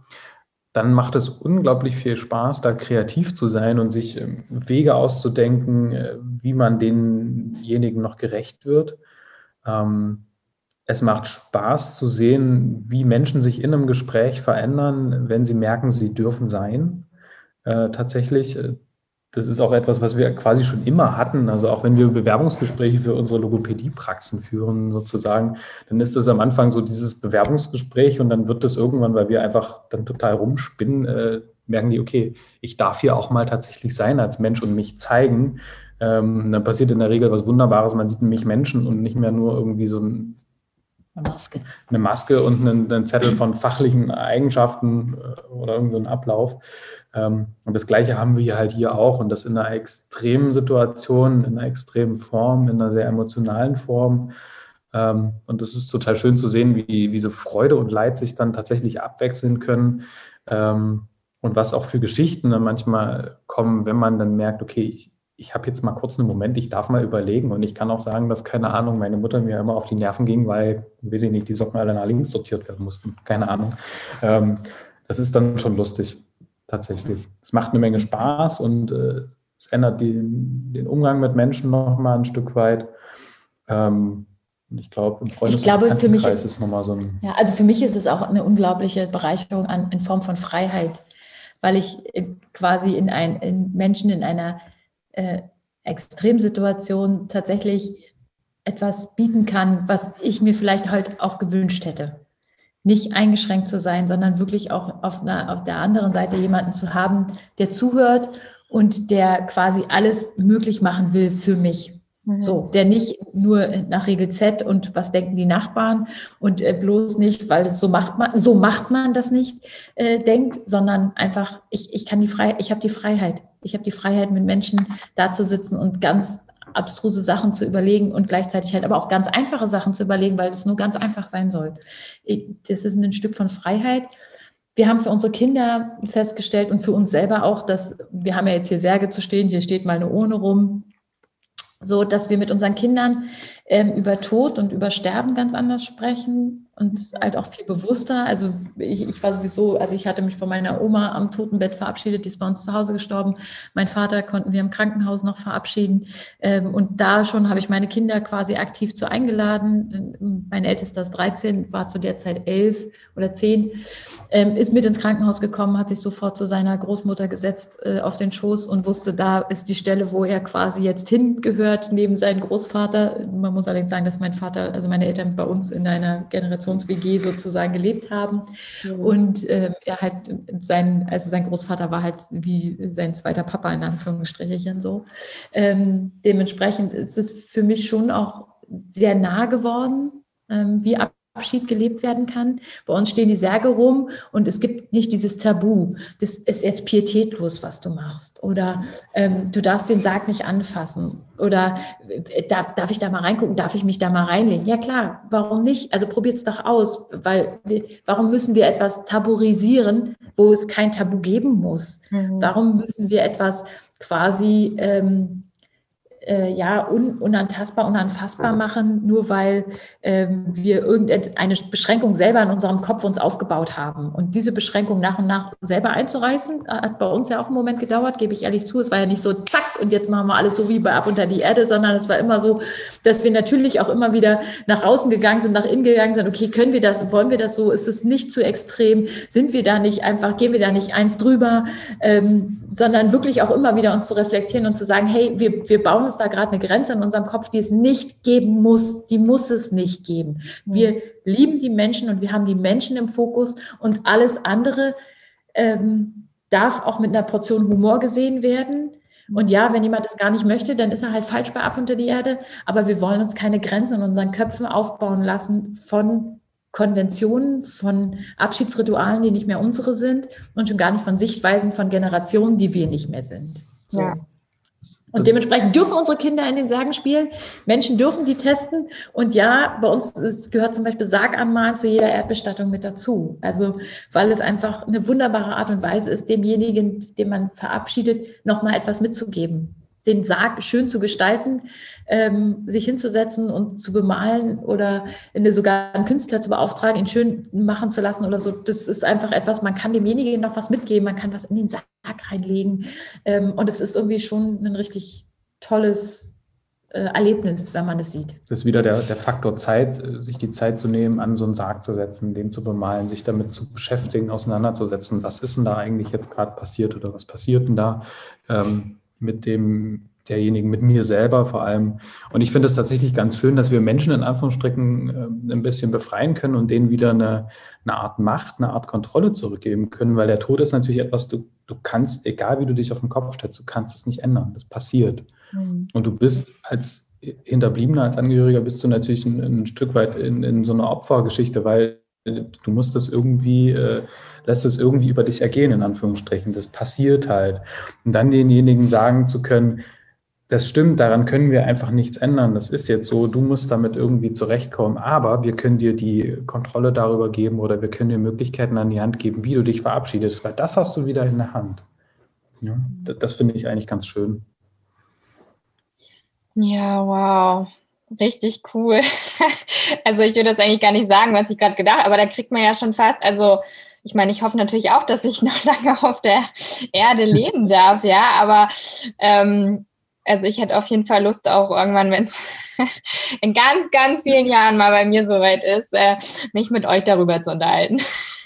dann macht es unglaublich viel Spaß, da kreativ zu sein und sich ähm, Wege auszudenken, äh, wie man denjenigen noch gerecht wird. Ähm, es macht Spaß zu sehen, wie Menschen sich in einem Gespräch verändern, wenn sie merken, sie dürfen sein. Äh, tatsächlich, äh, das ist auch etwas, was wir quasi schon immer hatten. Also auch wenn wir Bewerbungsgespräche für unsere Logopädiepraxen führen, sozusagen, dann ist das am Anfang so dieses Bewerbungsgespräch und dann wird das irgendwann, weil wir einfach dann total rumspinnen, äh, merken die, okay, ich darf hier auch mal tatsächlich sein als Mensch und mich zeigen. Ähm, dann passiert in der Regel was Wunderbares. Man sieht nämlich Menschen und nicht mehr nur irgendwie so ein eine Maske. Eine Maske und einen, einen Zettel von fachlichen Eigenschaften äh, oder irgendeinen so Ablauf. Ähm, und das Gleiche haben wir halt hier auch und das in einer extremen Situation, in einer extremen Form, in einer sehr emotionalen Form. Ähm, und es ist total schön zu sehen, wie, wie so Freude und Leid sich dann tatsächlich abwechseln können. Ähm, und was auch für Geschichten dann manchmal kommen, wenn man dann merkt, okay, ich, ich habe jetzt mal kurz einen Moment, ich darf mal überlegen und ich kann auch sagen, dass, keine Ahnung, meine Mutter mir immer auf die Nerven ging, weil, weiß ich nicht, die Socken alle nach links sortiert werden mussten. Keine Ahnung. Das ist dann schon lustig, tatsächlich. Es macht eine Menge Spaß und äh, es ändert die, den Umgang mit Menschen nochmal ein Stück weit. Ähm, ich glaube, im Freundes- und für mich ist, ist nochmal so ein. Ja, also für mich ist es auch eine unglaubliche Bereicherung an, in Form von Freiheit, weil ich äh, quasi in, ein, in Menschen in einer äh, Extremsituation tatsächlich etwas bieten kann, was ich mir vielleicht halt auch gewünscht hätte. Nicht eingeschränkt zu sein, sondern wirklich auch auf, einer, auf der anderen Seite jemanden zu haben, der zuhört und der quasi alles möglich machen will für mich. Mhm. So, der nicht nur nach Regel Z und was denken die Nachbarn und äh, bloß nicht, weil es so macht man, so macht man das nicht, äh, denkt, sondern einfach, ich, ich kann die Freiheit, ich habe die Freiheit. Ich habe die Freiheit, mit Menschen da zu sitzen und ganz abstruse Sachen zu überlegen und gleichzeitig halt aber auch ganz einfache Sachen zu überlegen, weil es nur ganz einfach sein soll. Das ist ein Stück von Freiheit. Wir haben für unsere Kinder festgestellt und für uns selber auch, dass wir haben ja jetzt hier Särge zu stehen, hier steht mal eine Urne rum, so dass wir mit unseren Kindern ähm, über Tod und über Sterben ganz anders sprechen und halt auch viel bewusster. Also ich, ich war sowieso, also ich hatte mich von meiner Oma am Totenbett verabschiedet, die ist bei uns zu Hause gestorben. Mein Vater konnten wir im Krankenhaus noch verabschieden. Ähm, und da schon habe ich meine Kinder quasi aktiv zu eingeladen. Mein ältester ist 13, war zu der Zeit 11 oder 10, ähm, ist mit ins Krankenhaus gekommen, hat sich sofort zu seiner Großmutter gesetzt äh, auf den Schoß und wusste, da ist die Stelle, wo er quasi jetzt hingehört, neben seinem Großvater. Man muss allerdings sagen, dass mein Vater, also meine Eltern bei uns in einer Generations-WG sozusagen gelebt haben. Mhm. Und äh, er halt sein, also sein Großvater war halt wie sein zweiter Papa in Anführungsstrichen so. Ähm, dementsprechend ist es für mich schon auch sehr nah geworden, ähm, wie ab Abschied gelebt werden kann. Bei uns stehen die Särge rum und es gibt nicht dieses Tabu. Das ist jetzt pietätlos, was du machst. Oder ähm, du darfst den Sarg nicht anfassen. Oder äh, darf, darf ich da mal reingucken? Darf ich mich da mal reinlegen? Ja klar, warum nicht? Also probiert es doch aus. Weil wir, warum müssen wir etwas tabuisieren, wo es kein Tabu geben muss? Mhm. Warum müssen wir etwas quasi ähm, äh, ja, un, unantastbar, unanfassbar machen, nur weil ähm, wir irgendeine Beschränkung selber in unserem Kopf uns aufgebaut haben. Und diese Beschränkung nach und nach selber einzureißen, äh, hat bei uns ja auch einen Moment gedauert, gebe ich ehrlich zu. Es war ja nicht so, zack, und jetzt machen wir alles so wie bei Ab unter die Erde, sondern es war immer so, dass wir natürlich auch immer wieder nach außen gegangen sind, nach innen gegangen sind. Okay, können wir das, wollen wir das so? Ist es nicht zu extrem? Sind wir da nicht einfach, gehen wir da nicht eins drüber? Ähm, sondern wirklich auch immer wieder uns zu reflektieren und zu sagen, hey, wir, wir bauen es da gerade eine Grenze in unserem Kopf, die es nicht geben muss. Die muss es nicht geben. Wir lieben die Menschen und wir haben die Menschen im Fokus und alles andere ähm, darf auch mit einer Portion Humor gesehen werden. Und ja, wenn jemand das gar nicht möchte, dann ist er halt falsch bei Ab unter die Erde. Aber wir wollen uns keine Grenzen in unseren Köpfen aufbauen lassen von Konventionen, von Abschiedsritualen, die nicht mehr unsere sind und schon gar nicht von Sichtweisen von Generationen, die wir nicht mehr sind. So. Ja. Und dementsprechend dürfen unsere Kinder in den Särgen spielen. Menschen dürfen die testen. Und ja, bei uns gehört zum Beispiel Sarganmalen zu jeder Erdbestattung mit dazu. Also, weil es einfach eine wunderbare Art und Weise ist, demjenigen, den man verabschiedet, nochmal etwas mitzugeben den Sarg schön zu gestalten, ähm, sich hinzusetzen und zu bemalen oder eine, sogar einen Künstler zu beauftragen, ihn schön machen zu lassen oder so. Das ist einfach etwas, man kann demjenigen noch was mitgeben, man kann was in den Sarg reinlegen. Ähm, und es ist irgendwie schon ein richtig tolles äh, Erlebnis, wenn man es sieht. Das ist wieder der, der Faktor Zeit, äh, sich die Zeit zu nehmen, an so einen Sarg zu setzen, den zu bemalen, sich damit zu beschäftigen, auseinanderzusetzen, was ist denn da eigentlich jetzt gerade passiert oder was passiert denn da? Ähm, mit dem derjenigen, mit mir selber vor allem. Und ich finde es tatsächlich ganz schön, dass wir Menschen in Anführungsstrichen äh, ein bisschen befreien können und denen wieder eine, eine Art Macht, eine Art Kontrolle zurückgeben können, weil der Tod ist natürlich etwas, du, du kannst, egal wie du dich auf den Kopf stellst, du kannst es nicht ändern. Das passiert. Mhm. Und du bist als Hinterbliebener, als Angehöriger, bist du natürlich ein, ein Stück weit in, in so einer Opfergeschichte, weil du musst das irgendwie, äh, lässt es irgendwie über dich ergehen, in Anführungsstrichen. Das passiert halt. Und dann denjenigen sagen zu können, das stimmt, daran können wir einfach nichts ändern. Das ist jetzt so, du musst damit irgendwie zurechtkommen. Aber wir können dir die Kontrolle darüber geben oder wir können dir Möglichkeiten an die Hand geben, wie du dich verabschiedest, weil das hast du wieder in der Hand. Ja, das, das finde ich eigentlich ganz schön. Ja, wow. Richtig cool. Also ich würde jetzt eigentlich gar nicht sagen, was ich gerade gedacht habe, aber da kriegt man ja schon fast, also ich meine, ich hoffe natürlich auch, dass ich noch lange auf der Erde leben darf, ja, aber ähm, also ich hätte auf jeden Fall Lust auch irgendwann, wenn es in ganz, ganz vielen Jahren mal bei mir soweit ist, äh, mich mit euch darüber zu unterhalten.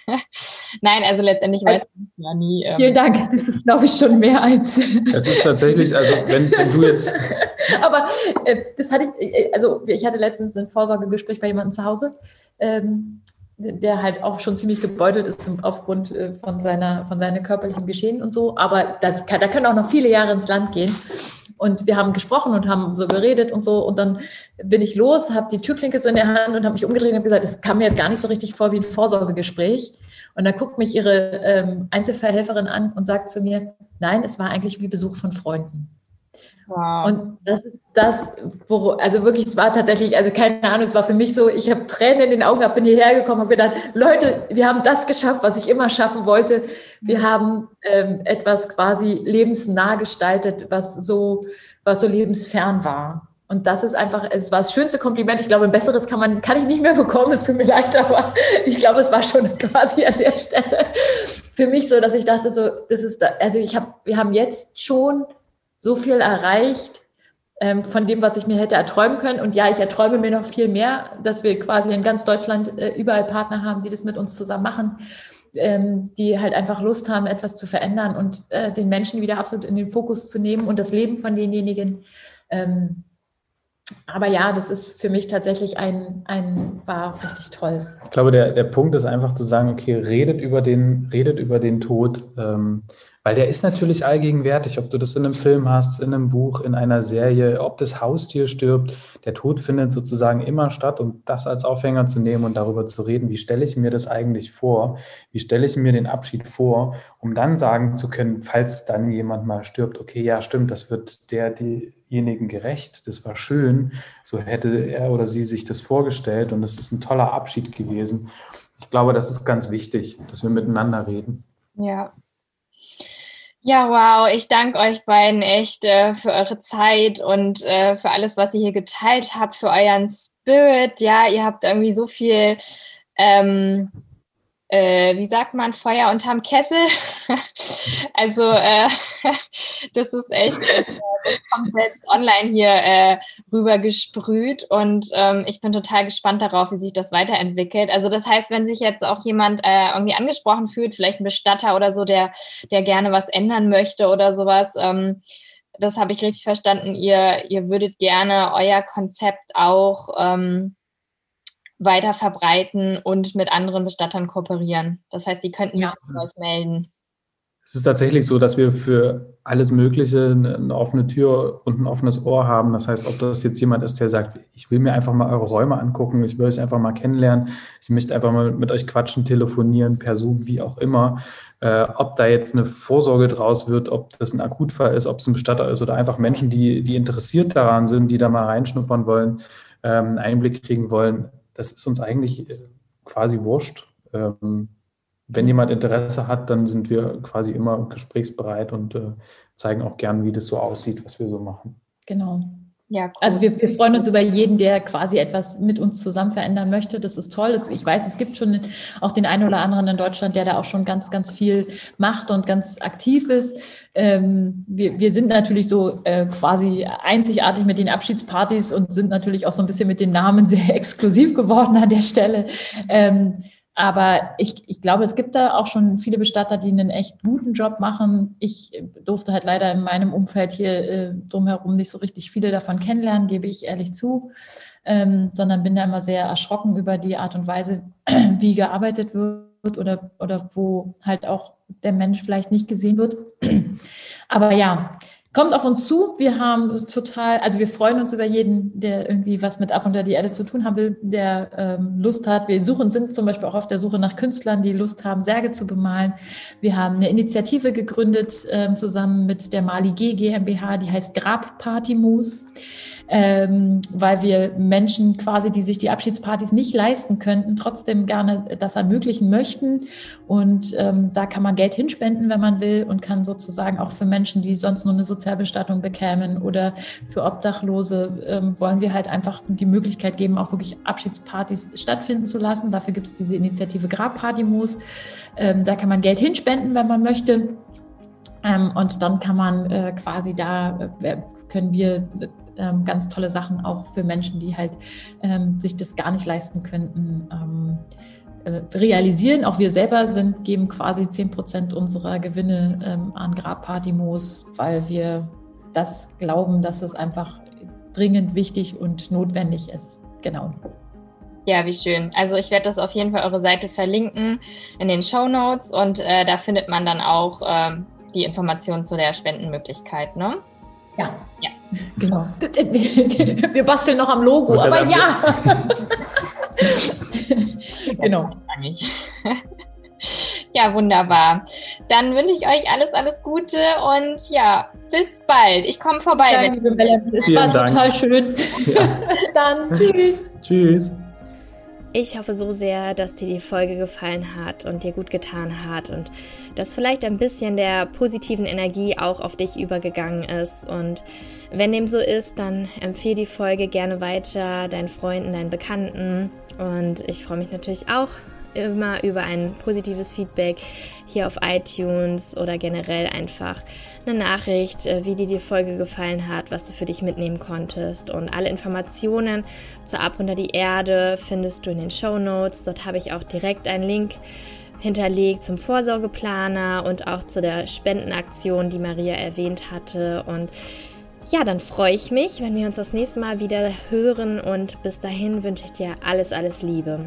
Nein, also letztendlich weiß ich ja nie. Ähm, Vielen Dank, das ist, glaube ich, schon mehr als. Es ist tatsächlich, also wenn, wenn du jetzt. Aber äh, das hatte ich, äh, also ich hatte letztens ein Vorsorgegespräch bei jemandem zu Hause. Ähm, der halt auch schon ziemlich gebeutelt ist aufgrund äh, von seiner, von seiner körperlichen Geschehen und so. Aber das kann, da können auch noch viele Jahre ins Land gehen. Und wir haben gesprochen und haben so geredet und so. Und dann bin ich los, habe die Türklinke so in der Hand und habe mich umgedreht und habe gesagt, das kam mir jetzt gar nicht so richtig vor wie ein Vorsorgegespräch. Und dann guckt mich ihre ähm, Einzelverhelferin an und sagt zu mir, nein, es war eigentlich wie Besuch von Freunden. Wow. Und das ist das, wo, also wirklich, es war tatsächlich, also keine Ahnung, es war für mich so, ich habe Tränen in den Augen, bin hierher gekommen und gedacht, Leute, wir haben das geschafft, was ich immer schaffen wollte. Wir haben ähm, etwas quasi lebensnah gestaltet, was so, was so lebensfern war. Und das ist einfach, es war das schönste Kompliment. Ich glaube, ein besseres kann man, kann ich nicht mehr bekommen. Es tut mir leid, aber ich glaube, es war schon quasi an der Stelle für mich so, dass ich dachte, so, das ist, da, also ich habe, wir haben jetzt schon so viel erreicht ähm, von dem, was ich mir hätte erträumen können. Und ja, ich erträume mir noch viel mehr, dass wir quasi in ganz Deutschland äh, überall Partner haben, die das mit uns zusammen machen, ähm, die halt einfach Lust haben, etwas zu verändern und äh, den Menschen wieder absolut in den Fokus zu nehmen und das Leben von denjenigen. Ähm, aber ja, das ist für mich tatsächlich ein, ein war richtig toll. Ich glaube, der, der Punkt ist einfach zu sagen, okay, redet über den, redet über den Tod. Ähm, weil der ist natürlich allgegenwärtig, ob du das in einem Film hast, in einem Buch, in einer Serie, ob das Haustier stirbt. Der Tod findet sozusagen immer statt und das als Aufhänger zu nehmen und darüber zu reden, wie stelle ich mir das eigentlich vor? Wie stelle ich mir den Abschied vor, um dann sagen zu können, falls dann jemand mal stirbt, okay, ja, stimmt, das wird der, diejenigen gerecht. Das war schön. So hätte er oder sie sich das vorgestellt und es ist ein toller Abschied gewesen. Ich glaube, das ist ganz wichtig, dass wir miteinander reden. Ja, ja, wow. Ich danke euch beiden echt äh, für eure Zeit und äh, für alles, was ihr hier geteilt habt, für euren Spirit. Ja, ihr habt irgendwie so viel ähm, äh, wie sagt man, Feuer unterm Kessel. also äh, das ist echt, äh, das kommt selbst online hier äh, rüber gesprüht und ähm, ich bin total gespannt darauf, wie sich das weiterentwickelt. Also das heißt, wenn sich jetzt auch jemand äh, irgendwie angesprochen fühlt, vielleicht ein Bestatter oder so, der, der gerne was ändern möchte oder sowas, ähm, das habe ich richtig verstanden. Ihr, ihr würdet gerne euer Konzept auch ähm, weiter verbreiten und mit anderen Bestattern kooperieren. Das heißt, sie könnten sich ja, euch melden. Es ist tatsächlich so, dass wir für alles Mögliche eine offene Tür und ein offenes Ohr haben. Das heißt, ob das jetzt jemand ist, der sagt, ich will mir einfach mal eure Räume angucken, ich will euch einfach mal kennenlernen, ich möchte einfach mal mit euch quatschen, telefonieren, per Zoom, wie auch immer. Äh, ob da jetzt eine Vorsorge draus wird, ob das ein Akutfall ist, ob es ein Bestatter ist oder einfach Menschen, die, die interessiert daran sind, die da mal reinschnuppern wollen, ähm, Einblick kriegen wollen das ist uns eigentlich äh, quasi wurscht. Ähm, wenn jemand Interesse hat, dann sind wir quasi immer gesprächsbereit und äh, zeigen auch gern, wie das so aussieht, was wir so machen. Genau. Ja, cool. Also wir, wir, freuen uns über jeden, der quasi etwas mit uns zusammen verändern möchte. Das ist toll. Ich weiß, es gibt schon auch den einen oder anderen in Deutschland, der da auch schon ganz, ganz viel macht und ganz aktiv ist. Ähm, wir, wir sind natürlich so äh, quasi einzigartig mit den Abschiedspartys und sind natürlich auch so ein bisschen mit den Namen sehr exklusiv geworden an der Stelle. Aber ich, ich glaube, es gibt da auch schon viele Bestatter, die einen echt guten Job machen. Ich durfte halt leider in meinem Umfeld hier äh, drumherum nicht so richtig viele davon kennenlernen, gebe ich ehrlich zu, ähm, sondern bin da immer sehr erschrocken über die Art und Weise, wie gearbeitet wird oder, oder wo halt auch der Mensch vielleicht nicht gesehen wird. Aber ja, Kommt auf uns zu. Wir haben total, also wir freuen uns über jeden, der irgendwie was mit Ab unter die Erde zu tun haben will, der ähm, Lust hat. Wir suchen, sind zum Beispiel auch auf der Suche nach Künstlern, die Lust haben, Särge zu bemalen. Wir haben eine Initiative gegründet ähm, zusammen mit der Mali G GmbH, die heißt Grab Party Moose ähm, weil wir Menschen quasi, die sich die Abschiedspartys nicht leisten könnten, trotzdem gerne das ermöglichen möchten. Und ähm, da kann man Geld hinspenden, wenn man will, und kann sozusagen auch für Menschen, die sonst nur eine Sozialbestattung bekämen oder für Obdachlose, ähm, wollen wir halt einfach die Möglichkeit geben, auch wirklich Abschiedspartys stattfinden zu lassen. Dafür gibt es diese Initiative Grabpartymos. Ähm, da kann man Geld hinspenden, wenn man möchte. Ähm, und dann kann man äh, quasi da, äh, können wir ähm, ganz tolle Sachen auch für Menschen, die halt ähm, sich das gar nicht leisten könnten, ähm, äh, realisieren. Auch wir selber sind, geben quasi 10 Prozent unserer Gewinne ähm, an Grabpartymos, weil wir das glauben, dass es einfach dringend wichtig und notwendig ist. Genau. Ja, wie schön. Also ich werde das auf jeden Fall eure Seite verlinken in den Show Notes und äh, da findet man dann auch ähm, die Informationen zu der Spendenmöglichkeit, ne? Ja. Ja. Genau. Wir basteln noch am Logo, aber ja. genau. Ja, wunderbar. Dann wünsche ich euch alles, alles Gute und ja, bis bald. Ich komme vorbei. Ja, liebe Melanie, es war Dank. total schön. Ja. bis dann. Tschüss. Tschüss. Ich hoffe so sehr, dass dir die Folge gefallen hat und dir gut getan hat und dass vielleicht ein bisschen der positiven Energie auch auf dich übergegangen ist. Und wenn dem so ist, dann empfehle die Folge gerne weiter deinen Freunden, deinen Bekannten. Und ich freue mich natürlich auch immer über ein positives Feedback hier auf iTunes oder generell einfach eine Nachricht, äh, wie dir die Folge gefallen hat, was du für dich mitnehmen konntest. Und alle Informationen zur Ab unter die Erde findest du in den Show Notes. Dort habe ich auch direkt einen Link hinterlegt zum Vorsorgeplaner und auch zu der Spendenaktion, die Maria erwähnt hatte. Und ja, dann freue ich mich, wenn wir uns das nächste Mal wieder hören und bis dahin wünsche ich dir alles, alles Liebe.